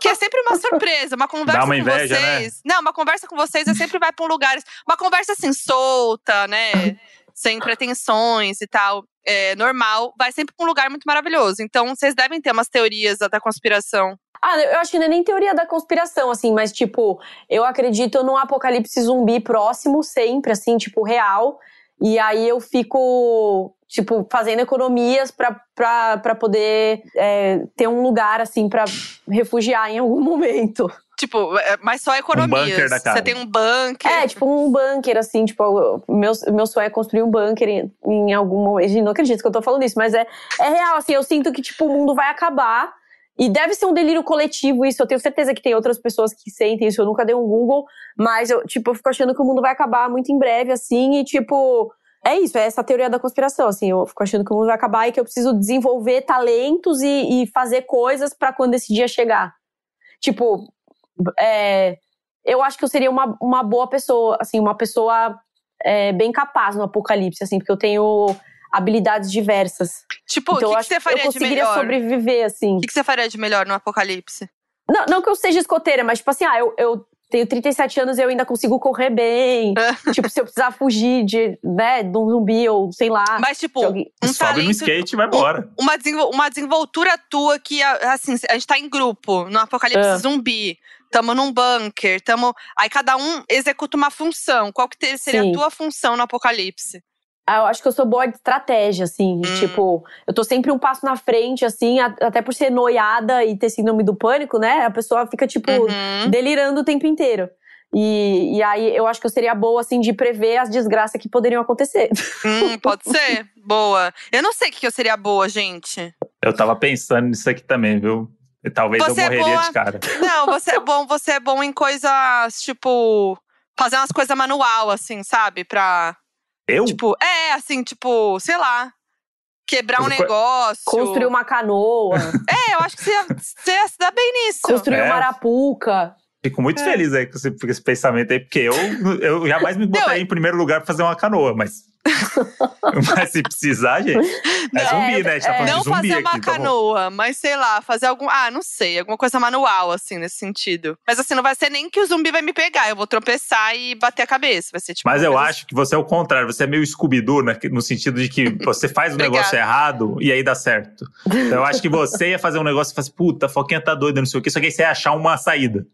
B: que é sempre uma surpresa. Uma conversa
A: Dá uma
B: com
A: inveja,
B: vocês. Não, uma conversa com vocês é sempre vai pra um lugar. Uma conversa assim, solta, né? Sem pretensões e tal. É, normal, vai sempre pra um lugar muito maravilhoso. Então, vocês devem ter umas teorias da conspiração.
C: Ah, eu acho que não é nem teoria da conspiração, assim, mas tipo, eu acredito num apocalipse zumbi próximo, sempre, assim, tipo, real. E aí eu fico, tipo, fazendo economias para poder é, ter um lugar, assim, para refugiar em algum momento.
B: Tipo, é, mas só economias.
A: Um bunker da casa.
B: Você tem um bunker.
C: É, tipo um bunker, assim, tipo, meu, meu sonho é construir um bunker em, em algum momento. Não acredito que eu tô falando isso, mas é, é real, assim, eu sinto que, tipo, o mundo vai acabar. E deve ser um delírio coletivo isso. Eu tenho certeza que tem outras pessoas que sentem isso. Eu nunca dei um Google, mas eu, tipo, eu fico achando que o mundo vai acabar muito em breve, assim, e tipo. É isso, é essa teoria da conspiração, assim. Eu fico achando que o mundo vai acabar e que eu preciso desenvolver talentos e, e fazer coisas para quando esse dia chegar. Tipo, é, eu acho que eu seria uma, uma boa pessoa, assim, uma pessoa é, bem capaz no apocalipse, assim, porque eu tenho habilidades diversas.
B: Tipo, o
C: então,
B: que,
C: eu
B: que
C: acho
B: você faria
C: eu
B: de
C: conseguiria
B: melhor?
C: sobreviver, assim.
B: O que, que você faria de melhor no apocalipse?
C: Não, não que eu seja escoteira, mas tipo assim, ah, eu, eu tenho 37 anos e eu ainda consigo correr bem. tipo, se eu precisar fugir de, né, de um zumbi ou sei lá.
B: Mas, tipo,
C: alguém-
B: um
A: Sobe
B: talento,
A: no skate e vai embora.
B: uma, desenvol- uma desenvoltura tua que, assim, a gente tá em grupo, no apocalipse
C: É.
B: zumbi. Tamo num bunker, tamo. Aí cada um executa uma função. Qual que seria
C: Sim.
B: a tua função no apocalipse?
C: Ah, eu acho que eu sou boa de estratégia, assim.
B: Hum.
C: Tipo, eu tô sempre um passo na frente, assim, até por ser noiada e ter síndrome do pânico, né? A pessoa fica, tipo,
B: Uhum.
C: delirando o tempo inteiro. E, e aí eu acho que eu seria boa, assim, de prever as desgraças que poderiam acontecer.
B: Hum, pode ser. Boa. Eu não sei o que que eu seria boa, gente.
A: Eu tava pensando nisso aqui também, viu? E talvez
B: Você é
A: eu morreria
B: boa.
A: de cara.
B: Não, você é bom, você é bom em coisas, tipo. Fazer umas coisas manual, assim, sabe? Pra.
A: Eu?
B: Tipo, é, assim, tipo, sei lá. Quebrar um
A: co-
B: negócio.
C: Construir uma canoa,
B: É, eu acho que você ia, você ia se dar bem nisso.
C: construir
A: É.
C: uma arapuca.
A: Fico muito
B: É.
A: feliz aí com esse, com esse pensamento aí, porque eu, eu jamais me botaria em primeiro lugar pra fazer uma canoa, mas. mas se precisar, gente. É
C: Não,
A: zumbi,
C: é,
A: né? A gente tá
C: é.
A: falando
B: Não
A: de zumbi
B: fazer uma
A: aqui. tá bom.
B: canoa, mas sei lá, fazer algum. Ah, não sei, alguma coisa manual, assim, nesse sentido. Mas assim, não vai ser nem que o zumbi vai me pegar, eu vou tropeçar e bater a cabeça. Vai ser tipo.
A: Mas eu acho que você é o contrário, você é meio Scooby-Doo, né? no sentido de que você faz o
B: Obrigada.
A: negócio errado e aí dá certo. Então eu acho que você ia fazer um negócio e fala assim, puta, a Foquinha tá doida, não sei o quê, só que aí você ia achar uma saída.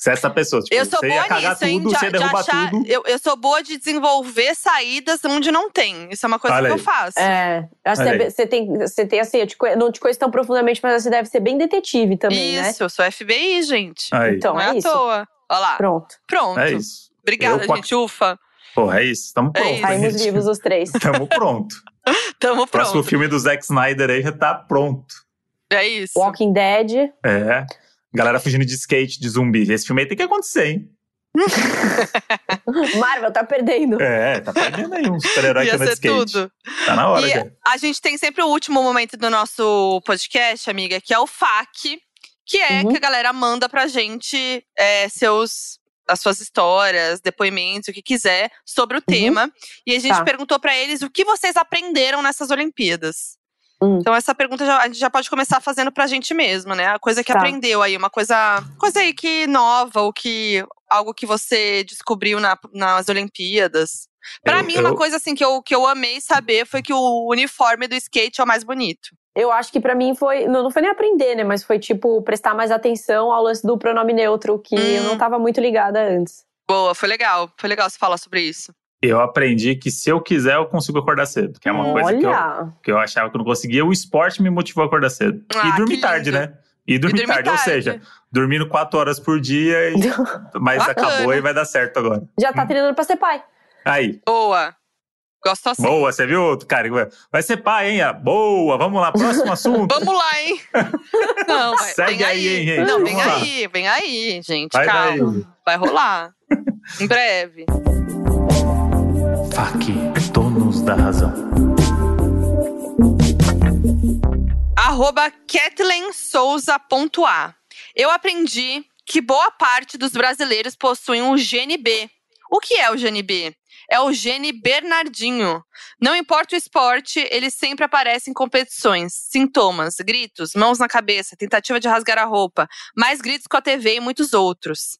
A: Você é essa pessoa. Tipo,
B: Eu sou
A: você
B: boa
A: ia cagar
B: nisso, hein?
A: tudo,
B: de,
A: você ia
B: de achar.
A: tudo.
B: Eu, eu sou boa de desenvolver saídas onde não tem. Isso é uma coisa
A: Olha
B: que eu
A: aí.
B: faço.
C: É, acho que você, tem, você tem assim, eu te não te conheço tão profundamente, mas você deve ser bem detetive também, né?
B: isso, eu sou FBI, gente.
A: Aí,
C: Então,
B: não é,
C: é
B: à
C: isso.
B: toa. Olha lá.
C: Pronto.
B: Pronto.
A: é isso.
B: Obrigada,
A: Eu
B: gente. Ufa.
A: Porra, é isso. Tamo
B: É
A: pronto.
B: isso.
C: Saímos vivos os três.
A: Tamo pronto.
B: Tamo
A: O próximo
B: pronto.
A: filme do Zack Snyder aí já tá pronto.
B: É isso.
C: Walking Dead.
A: É. Galera fugindo de skate, de zumbi. Esse filme aí tem que acontecer, hein?
C: Marvel tá perdendo.
A: É, tá perdendo aí um super-herói que anda de skate.
B: tudo.
A: Tá na hora
B: E
A: já.
B: a gente tem sempre o último momento do nosso podcast, amiga, que é o FAQ, que é
C: Uhum.
B: que a galera manda pra gente é, seus as suas histórias, depoimentos, o que quiser sobre o tema. E a gente
C: Tá.
B: perguntou pra eles o que vocês aprenderam nessas Olimpíadas.
C: Hum.
B: Então essa pergunta já- a gente já pode começar fazendo pra gente mesmo, né? A coisa que
C: Tá.
B: aprendeu aí, uma coisa, coisa aí que nova, ou que algo que você descobriu na- nas Olimpíadas. Pra
A: Eu-
B: mim, uma
A: eu-
B: coisa assim que eu, que eu amei saber foi que o uniforme do skate é o mais bonito.
C: Eu acho que pra mim foi. Não, não foi nem aprender, né? Mas foi, tipo, prestar mais atenção ao lance do pronome neutro, que eu
B: Hum.
C: não tava muito ligada antes.
B: Boa, foi legal. Foi legal você falar sobre isso.
A: Eu aprendi que se eu quiser, eu consigo acordar cedo. Que é uma coisa que eu,
C: Olha!
A: que eu achava que eu não conseguia. O esporte me motivou a acordar cedo.
B: Ah,
A: e
B: que
A: dormir tarde, né? E dormir,
B: E dormir
A: tarde. Ou
B: tarde.
A: seja, dormindo quatro horas por dia, e... mas
B: Bacana.
A: acabou e vai dar certo agora.
C: Já tá treinando pra ser pai.
A: Aí,
B: Boa. Gosto assim.
A: boa, você viu, cara? Vai ser pai, hein? Ah, Boa, vamos lá, próximo assunto.
B: Vamos lá, hein? Não, vai,
A: Segue
B: vem
A: aí,
B: aí.
A: hein, gente?
B: Não, vem
A: Vamos lá.
B: aí, vem aí, gente.
A: Vai
B: calma.
A: daí.
B: Vai rolar. em breve.
A: Faque, donos da razão.
B: Arroba KathleenSouza.a. Eu aprendi que boa parte dos brasileiros possuem um GNB. O que é o GNB? é o gene Bernardinho. Não importa o esporte, ele sempre aparece em competições. Sintomas, gritos, mãos na cabeça, tentativa de rasgar a roupa, mais gritos com a TV e muitos outros.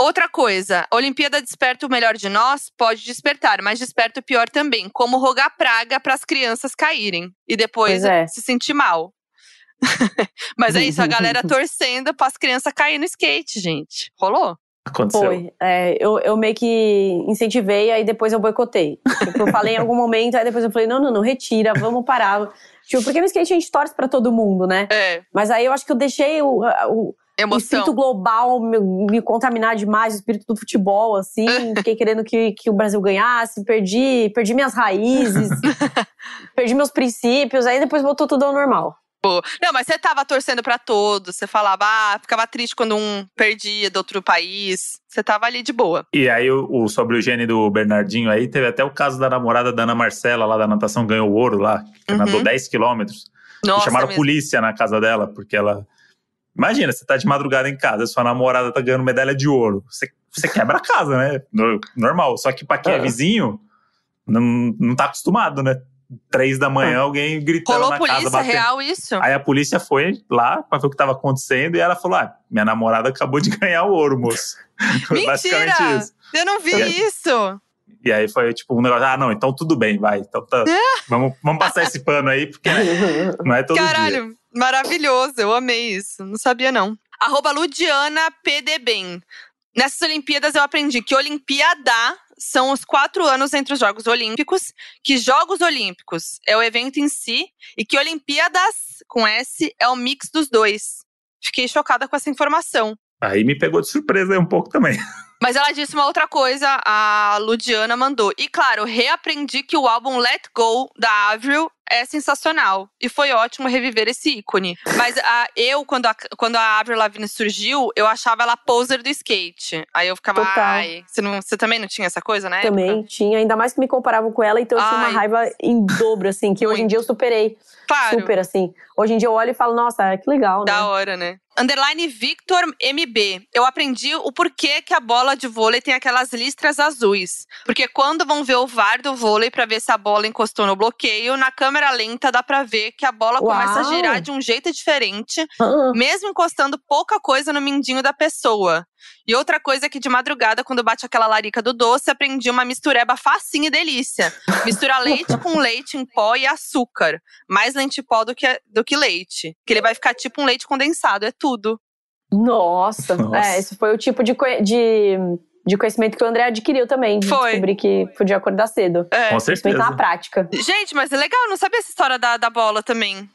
B: Outra coisa, a Olimpíada desperta o melhor de nós? Pode despertar, mas desperta o pior também, como rogar praga para as crianças caírem e depois
C: Pois é.
B: se sentir mal. mas é isso, a galera torcendo para as crianças caírem no skate, gente. Rolou?
A: Aconteceu.
C: Foi. É, eu, eu meio que incentivei, aí depois eu boicotei. Tipo, eu falei em algum momento, aí depois eu falei, não, não, não, retira, vamos parar. Tipo, porque no skate a gente torce pra todo mundo, né?
B: É,
C: Mas aí eu acho que eu deixei o, o, o
B: emoção.
C: espírito global me, me contaminar demais, o espírito do futebol, assim. Fiquei querendo que, que o Brasil ganhasse, perdi, perdi minhas raízes, perdi meus princípios, aí depois voltou tudo ao normal.
B: Pô. Não, mas você tava torcendo pra todos. Você falava, ah, ficava triste quando um perdia do outro país. Você tava ali de boa.
A: E aí, o, o- sobre o gene do Bernardinho aí, teve até o caso da namorada da Ana Marcela, lá da natação, ganhou ouro lá, que
B: Uhum.
A: nadou 10 quilômetros. E
B: Nossa,
A: chamaram
B: mesmo.
A: polícia na casa dela, porque ela. Imagina, você tá de madrugada em casa, sua namorada tá ganhando medalha de ouro. Você, você quebra a casa, né? No- Normal. Só que pra quem é
C: É.
A: vizinho, não, não tá acostumado, né? Três da manhã, alguém gritando
B: Rolou
A: na casa,
B: polícia
A: batendo.
B: real isso?
A: Aí a polícia foi lá pra ver o que tava acontecendo e ela falou: Ah, minha namorada acabou de ganhar o ouro, moço. Basicamente
B: Mentira!
A: isso.
B: Eu não vi
A: aí?
B: isso.
A: E aí foi tipo um negócio: Ah, não, então tudo bem, vai. Então tá, vamos, vamos passar esse pano aí, porque não é todo dia.
B: Caralho, maravilhoso. Eu amei isso. Não sabia, não. Arroba Ludiana PDBem. Nessas Olimpíadas eu aprendi que Olimpíada são os quatro anos entre os Jogos Olímpicos, que Jogos Olímpicos é o evento em si, e que Olimpíadas, com S, é o mix dos dois. Fiquei chocada com essa informação.
A: Aí me pegou de surpresa um pouco também.
B: Mas ela disse uma outra coisa, a Ludiana mandou. E claro, reaprendi que o álbum Let Go, da Avril, é sensacional. E foi ótimo reviver esse ícone. Mas a- eu, quando a, quando a Avril Lavigne surgiu, eu achava ela poser do skate. Aí eu ficava,
C: Total.
B: ai… Você, não, você também não tinha essa coisa, né?
C: Também tinha, ainda mais que me comparavam com ela, então eu tinha uma
B: Ai.
C: raiva em dobro, assim, que hoje em dia eu superei.
B: Claro.
C: Super, assim. Hoje em dia eu olho e falo, nossa, que legal, né?
B: Da hora, né? Underline Victor MB. Eu aprendi o porquê que a bola de vôlei tem aquelas listras azuis. Porque quando vão ver o VAR do vôlei pra ver se a bola encostou no bloqueio, na câmera lenta dá pra ver que a bola começa a
C: Uau!
B: girar de um jeito diferente,
C: Ah,
B: mesmo encostando pouca coisa no mindinho da pessoa. E outra coisa é que de madrugada, quando bate aquela larica do doce, aprendi uma mistureba facinha e delícia. Mistura leite com leite em pó e açúcar. Mais leite em pó do que, do que leite. Que ele vai ficar tipo um leite condensado, é tudo.
C: Nossa.
A: Nossa.
C: É, esse foi o tipo de, de, de conhecimento que o André adquiriu também. De
B: Foi.
C: descobrir que podia acordar cedo.
B: É.
A: Com
C: Conhecimento
A: certeza.
C: na prática.
B: Gente, mas é legal, não sabia essa história da, da bola também.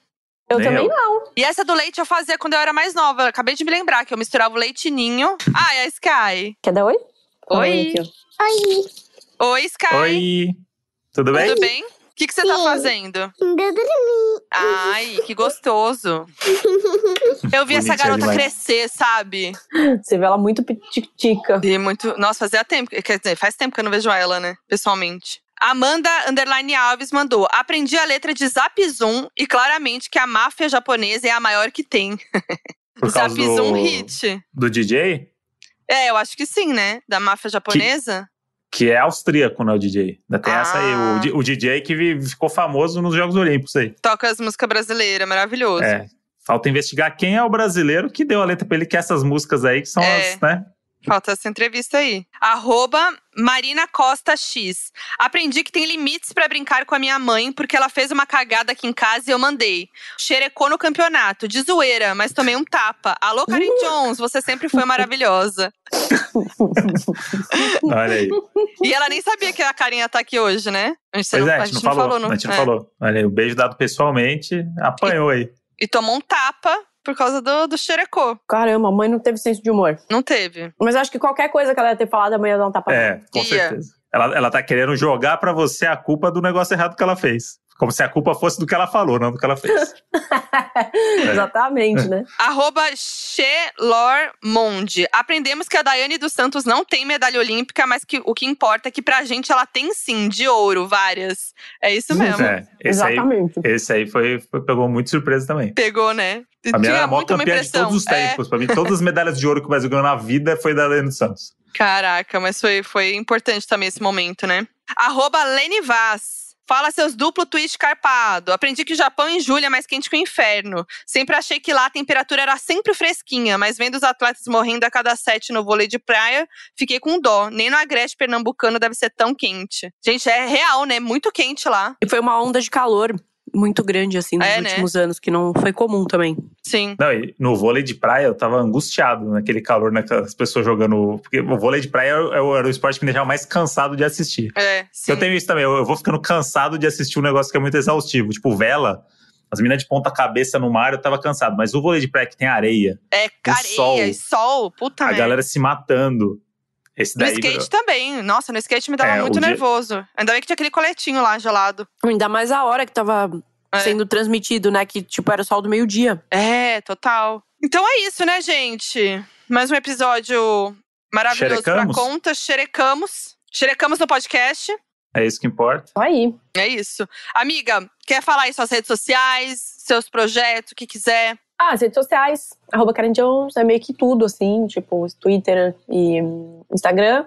C: Eu
A: Nem
C: também
A: eu.
C: não.
B: E essa do leite eu fazia quando eu era mais nova. Eu acabei de me lembrar que eu misturava o leite ninho. Ah, é a Sky.
C: Quer dar oi?
B: Oi.
C: Ó.
B: Oi, Sky.
A: Oi, tudo bem?
B: Tudo bem? O que, que você tá fazendo?
D: Ainda dormi.
B: Ai, que gostoso. Eu vi essa garota
A: demais.
B: crescer, sabe?
C: Você vê ela muito pitica.
B: E muito. Nossa, fazia tempo. Quer dizer, faz tempo que eu não vejo ela, né? Pessoalmente. Amanda Underline Alves mandou. Aprendi a letra de Zap Zoom e claramente que a máfia japonesa é a maior que tem.
A: Por causa
B: Zap Zoom
A: do,
B: hit.
A: do DJ,
B: É, eu acho que sim, né? Da máfia japonesa.
A: Que é austríaco, né, o DJ. Ainda tem essa aí,
B: Ah.
A: o, di- o DJ que ficou famoso nos Jogos Olímpicos aí.
B: Toca as músicas brasileiras, maravilhoso.
A: É. Falta investigar quem é o brasileiro que deu a letra pra ele, que é essas músicas aí, que são
B: É.
A: as, né?
B: Falta essa entrevista aí. Arroba Marina Costa X. Aprendi que tem limites pra brincar com a minha mãe, porque ela fez uma cagada aqui em casa e eu mandei. Xerecou no campeonato, de zoeira, mas tomei um tapa. Alô, Karen Jones, você sempre foi maravilhosa.
A: Olha aí.
B: E ela nem sabia que a Karen ia estar aqui hoje, né? A gente,
A: Pois
B: não,
A: é, a gente não falou.
B: no-
A: a gente não
B: é.
A: falou. Olha aí, o beijo dado pessoalmente, apanhou aí.
B: E tomou um tapa por causa do, do xerecô.
C: Caramba, a mãe não teve senso de humor.
B: Não teve.
C: Mas eu acho que qualquer coisa que ela ia ter falado, a mãe ia dar um tapa
A: É, com
B: Ia.
A: certeza. Ela, ela tá querendo jogar pra você a culpa do negócio errado que ela fez. Como se a culpa fosse do que ela falou, não do que ela fez.
C: Exatamente, né?
B: Arroba Monde. Aprendemos que a Daiane dos Santos não tem medalha olímpica, mas que o que importa é que pra gente ela tem sim, de ouro, várias. É isso mesmo.
A: É, esse aí,
C: Exatamente.
A: esse aí foi, foi- pegou muito surpresa também.
B: Pegou, né?
A: A minha era
B: Tinha
A: a maior campeã de todos os
B: É,
A: tempos. Pra mim, todas as medalhas de ouro que o Brasil ganhou na vida foi da Daiane dos Santos.
B: Caraca, mas foi, foi importante também esse momento, né? Arroba Lene Vaz. Fala seus duplo twist carpado. Aprendi que o Japão em julho é mais quente que o inferno. Sempre achei que lá a temperatura era sempre fresquinha, mas vendo os atletas morrendo a cada sete no vôlei de praia, fiquei com dó. Nem no agreste pernambucano deve ser tão quente. Gente, é real, né? Muito quente lá.
C: E foi uma onda de calor muito grande, assim, nos
B: É, né?
C: últimos anos, que não foi comum também.
B: Sim.
A: Não, e no vôlei de praia eu tava angustiado naquele calor, naquelas pessoas jogando. Porque o vôlei de praia era, o- era o esporte que me deixava mais cansado de assistir.
B: É, sim.
A: Eu tenho isso também, eu, eu vou ficando cansado de assistir um negócio que é muito exaustivo. Tipo, vela, as meninas de ponta cabeça no mar, eu tava cansado. Mas o vôlei de praia que tem areia,
B: É areia
A: sol.
B: e sol. Puta
A: a
B: merda.
A: galera se matando. Esse
B: No
A: daí.
B: skate também. Nossa, no skate me dava
A: É,
B: muito
A: dia-
B: nervoso. Ainda bem que tinha aquele coletinho lá gelado.
C: Ainda mais a hora que tava
B: É.
C: sendo transmitido, né? Que, tipo, era o sol do meio-dia.
B: É, total. Então é isso, né, gente? Mais um episódio maravilhoso pra
A: Xerecamos?
B: conta. Xerecamos. Xerecamos no podcast.
A: É isso que importa.
C: Isso aí.
B: É isso. Amiga, quer falar aí suas redes sociais, seus projetos, o que quiser?
C: Ah, as redes sociais, arroba Karen Jones, é meio que tudo, assim, tipo, Twitter e hum, Instagram,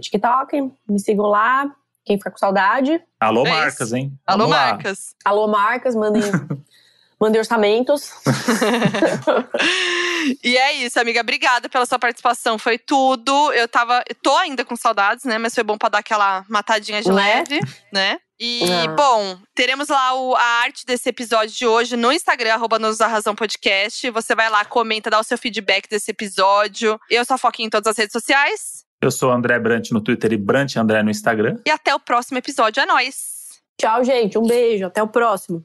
C: TikTok, me sigam lá. Quem ficar com saudade.
A: Alô,
B: É
A: marcas, hein?
B: Alô,
A: Vamos lá.
B: marcas.
C: Alô, marcas, mandem, mandem orçamentos.
B: e é isso, amiga. Obrigada pela sua participação. Foi tudo. Eu tava. eu tô ainda com saudades, né? Mas foi bom pra dar aquela matadinha de
C: Né?
B: leve, né? E,
C: Ah.
B: bom, teremos lá o- a arte desse episódio de hoje no Instagram, arroba Nos da Razão Podcast. Você vai lá, comenta, dá o seu feedback desse episódio. Eu sou a Foquinha em todas as redes sociais.
A: Eu sou André Brant no Twitter e Brant André no Instagram.
B: E até o próximo episódio. É nóis!
C: Tchau, gente. Um beijo. Até o próximo.